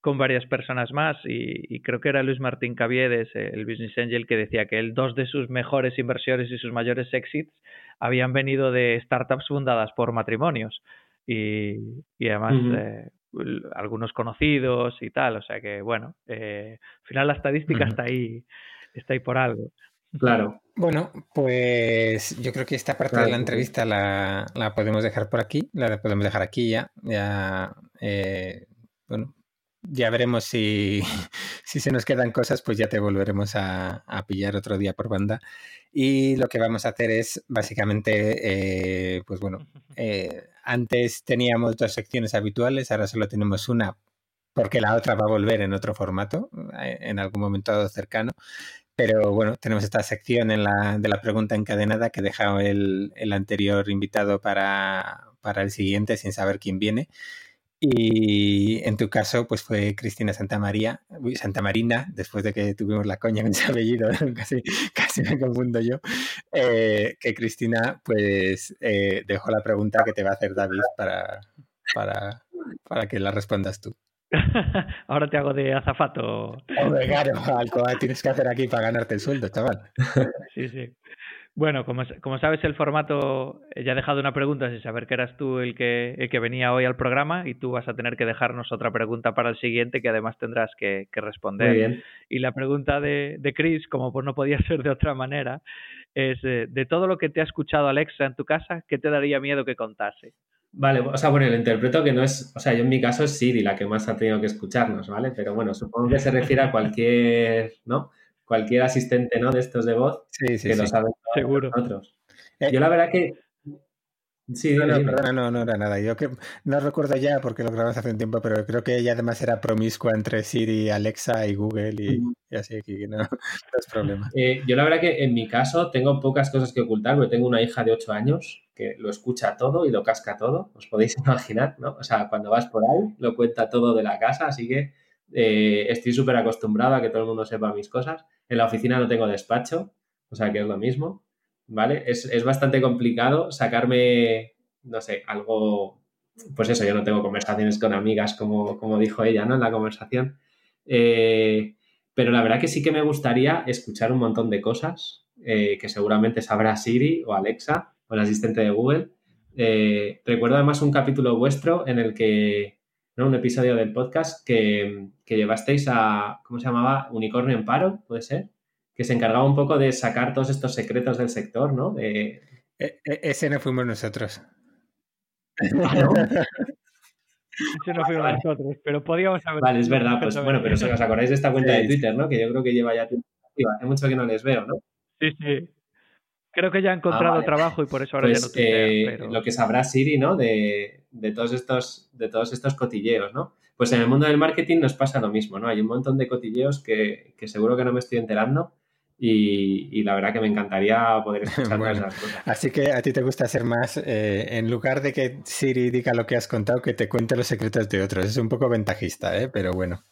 con varias personas más y, creo que era Luis Martín Caviedes, el Business Angel, que decía que el dos de sus mejores inversiones y sus mayores exits habían venido de startups fundadas por matrimonios y, además eh, algunos conocidos y tal. O sea que, bueno, eh, al final la estadística está ahí, está ahí por algo. Claro. Bueno, pues yo creo que esta parte de la entrevista la, la, podemos dejar por aquí, la podemos dejar aquí ya. Ya, eh, bueno, ya veremos si, si, se nos quedan cosas, pues ya te volveremos a, pillar otro día por banda. Y lo que vamos a hacer es básicamente, eh, pues bueno, eh, antes teníamos dos secciones habituales, ahora solo tenemos una porque la otra va a volver en otro formato, eh, en algún momento cercano. Pero bueno, tenemos esta sección en la, de la pregunta encadenada que dejado el, el anterior invitado para, para el siguiente sin saber quién viene. Y en tu caso, pues fue Cristina Santa María, Santa Marina, después de que tuvimos la coña en ese apellido, casi, casi me confundo yo, eh, que Cristina pues eh, dejó la pregunta que te va a hacer David para, para, para que la respondas tú. Ahora te hago de azafato. Hombre, claro, algo tienes que hacer aquí para ganarte el sueldo, chaval. Sí, sí. Bueno, como, como, sabes, el formato eh, ya he dejado una pregunta sin saber que eras tú el que, el que venía hoy al programa y tú vas a tener que dejarnos otra pregunta para el siguiente que además tendrás que, responder. Muy bien. Y la pregunta de, de Chris, como pues no podía ser de otra manera, es eh, de todo lo que te ha escuchado Alexa en tu casa, ¿qué te daría miedo que contase? Vale, o sea, bueno, lo interpreto que no es, o sea, yo en mi caso es Siri la que más ha tenido que escucharnos, ¿vale? Pero bueno, supongo que se refiere a cualquier, ¿no? cualquier asistente ¿no? de estos de voz que lo saben Seguro. nosotros. Eh, Yo la verdad que... Sí, no, no, no, no, era nada. Yo que no recuerdo ya porque lo grabamos hace un tiempo, pero creo que ella además era promiscua entre Siri, Alexa y Google y, así que no, es problema. Eh, yo la verdad que en mi caso tengo pocas cosas que ocultar porque tengo una hija de 8 años que lo escucha todo y lo casca todo, os podéis imaginar, ¿no? O sea, cuando vas por ahí lo cuenta todo de la casa, así que eh, estoy súper acostumbrado a que todo el mundo sepa mis cosas. En la oficina no tengo despacho, o sea que es lo mismo, ¿vale? Es, bastante complicado sacarme, no sé, algo, pues eso, yo no tengo conversaciones con amigas como, como dijo ella, ¿no? En la conversación. Eh, pero la verdad que sí que me gustaría escuchar un montón de cosas eh, que seguramente sabrá Siri o Alexa o el asistente de Google. recuerdo además un capítulo vuestro en el que un episodio del podcast que, llevasteis a, ¿cómo se llamaba? Unicornio en paro, ¿puede ser? Que se encargaba un poco de sacar todos estos secretos del sector, ¿no? E, e, ese no fuimos nosotros. Ah, ¿no? Ese no fuimos nosotros, pero podíamos haber... Vale, es verdad, pues bueno, pero si os acordáis de esta cuenta de Twitter, ¿no? Que yo creo que lleva ya tiempo. Hace mucho que no les veo, ¿no? Sí, sí. Creo que ya ha encontrado ah, trabajo y por eso ahora ya pues, no tiene. Eh, Lo que sabrá Siri, ¿no? De, de, todos estos, de todos estos cotilleos, ¿no? Pues en el mundo del marketing nos pasa lo mismo, ¿no? Hay un montón de cotilleos que, que seguro que no me estoy enterando y, la verdad que me encantaría poder escuchar esas cosas. Así que a ti te gusta ser más, eh, en lugar de que Siri diga lo que has contado, que te cuente los secretos de otros. Es un poco ventajista, ¿eh? pero bueno,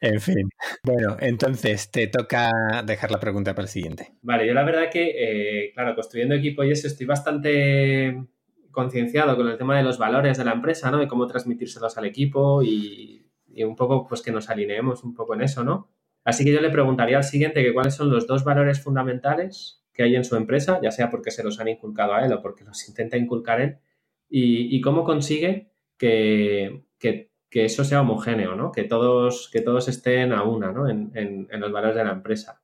en fin. Bueno, entonces te toca dejar la pregunta para el siguiente. Vale, yo la verdad que, eh, claro, construyendo equipo y eso, estoy bastante concienciado con el tema de los valores de la empresa, ¿no? De cómo transmitírselos al equipo y, y un poco, pues que nos alineemos un poco en eso, ¿no? Así que yo le preguntaría al siguiente que cuáles son los dos valores fundamentales que hay en su empresa, ya sea porque se los han inculcado a él o porque los intenta inculcar él, y, cómo consigue que, eso sea homogéneo, ¿no? Que todos, que todos estén a una, ¿no? En, los valores de la empresa.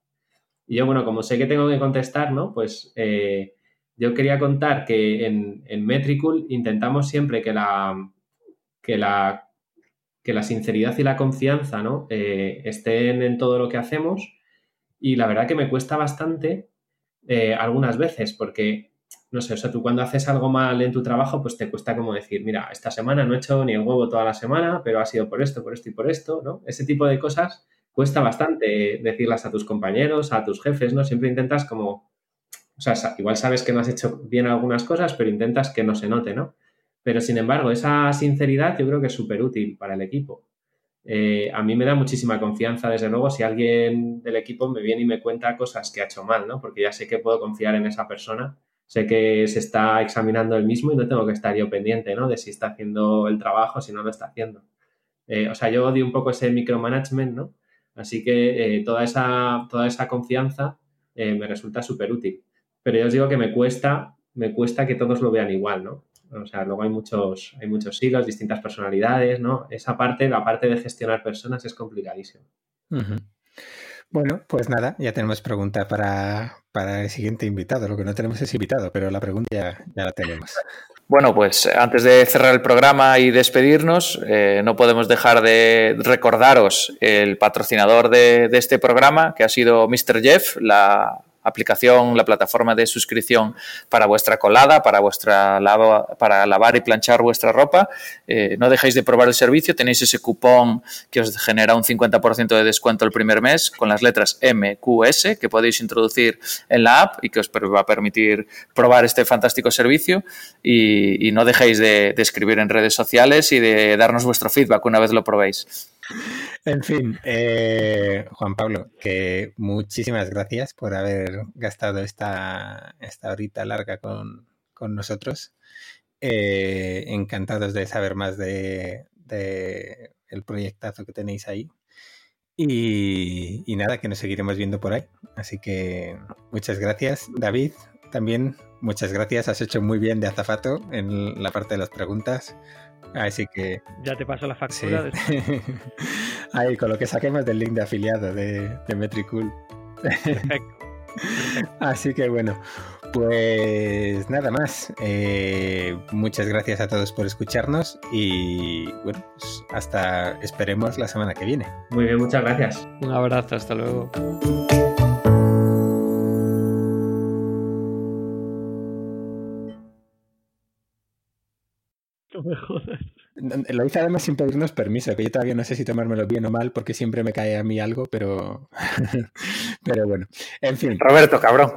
Y yo, bueno, como sé que tengo que contestar, ¿no? Pues eh, yo quería contar que en, en Metricool intentamos siempre que la, que la que la sinceridad y la confianza ¿no? Eh, estén en todo lo que hacemos y la verdad que me cuesta bastante eh, algunas veces porque, no sé, o sea, tú cuando haces algo mal en tu trabajo, pues te cuesta como decir, mira, esta semana no he hecho ni el huevo toda la semana, pero ha sido por esto, por esto y por esto, ¿no? Ese tipo de cosas cuesta bastante decirlas a tus compañeros, a tus jefes, ¿no? Siempre intentas como, o sea, igual sabes que no has hecho bien algunas cosas, pero intentas que no se note, ¿no? Pero sin embargo, esa sinceridad yo creo que es súper útil para el equipo. Eh, a mí me da muchísima confianza, desde luego, si alguien del equipo me viene y me cuenta cosas que ha hecho mal, ¿no? Porque ya sé que puedo confiar en esa persona, sé que se está examinando el mismo y no tengo que estar yo pendiente, ¿no? De si está haciendo el trabajo, si no lo está haciendo. Eh, o sea, yo odio un poco ese micromanagement, ¿no? Así que eh, toda, esa, toda esa confianza me resulta súper útil. Pero yo os digo que me cuesta, me cuesta que todos lo vean igual, ¿no? O sea, luego hay muchos, hay muchos hilos, distintas personalidades, ¿no? Esa parte, la parte de gestionar personas es complicadísima. Bueno, pues nada, ya tenemos pregunta para, para el siguiente invitado. Lo que no tenemos es invitado, pero la pregunta ya, la tenemos. Bueno, pues antes de cerrar el programa y despedirnos, eh, no podemos dejar de recordaros el patrocinador de, de, este programa, que ha sido Mr. Jeff, la aplicación, la plataforma de suscripción para vuestra colada, para, vuestra para lavar y planchar vuestra ropa. Eh, no dejéis de probar el servicio, tenéis ese cupón que os genera un 50% de descuento el primer mes con las letras MQS que podéis introducir en la app y que os va a permitir probar este fantástico servicio y, no dejéis de, de escribir en redes sociales y de darnos vuestro feedback una vez lo probéis. En fin, eh, Juan Pablo, que muchísimas gracias por haber gastado esta, esta horita larga con, nosotros. Eh, encantados de saber más de, el proyectazo que tenéis ahí. Y, y, nada, que nos seguiremos viendo por ahí. Así que muchas gracias, David. También muchas gracias. Has hecho muy bien de azafato en la parte de las preguntas. Así que. Ya te paso la factura. Ahí, con lo que saquemos del link de afiliado de, de Metricool. Perfecto. Así que bueno, pues nada más. Eh, muchas gracias a todos por escucharnos y bueno, pues hasta esperemos la semana que viene. Muy bien, muchas gracias. Un abrazo, hasta luego. Lo hice además sin pedirnos permiso, que yo todavía no sé si tomármelo bien o mal, porque siempre me cae a mí algo, pero, pero bueno, en fin. Roberto, cabrón.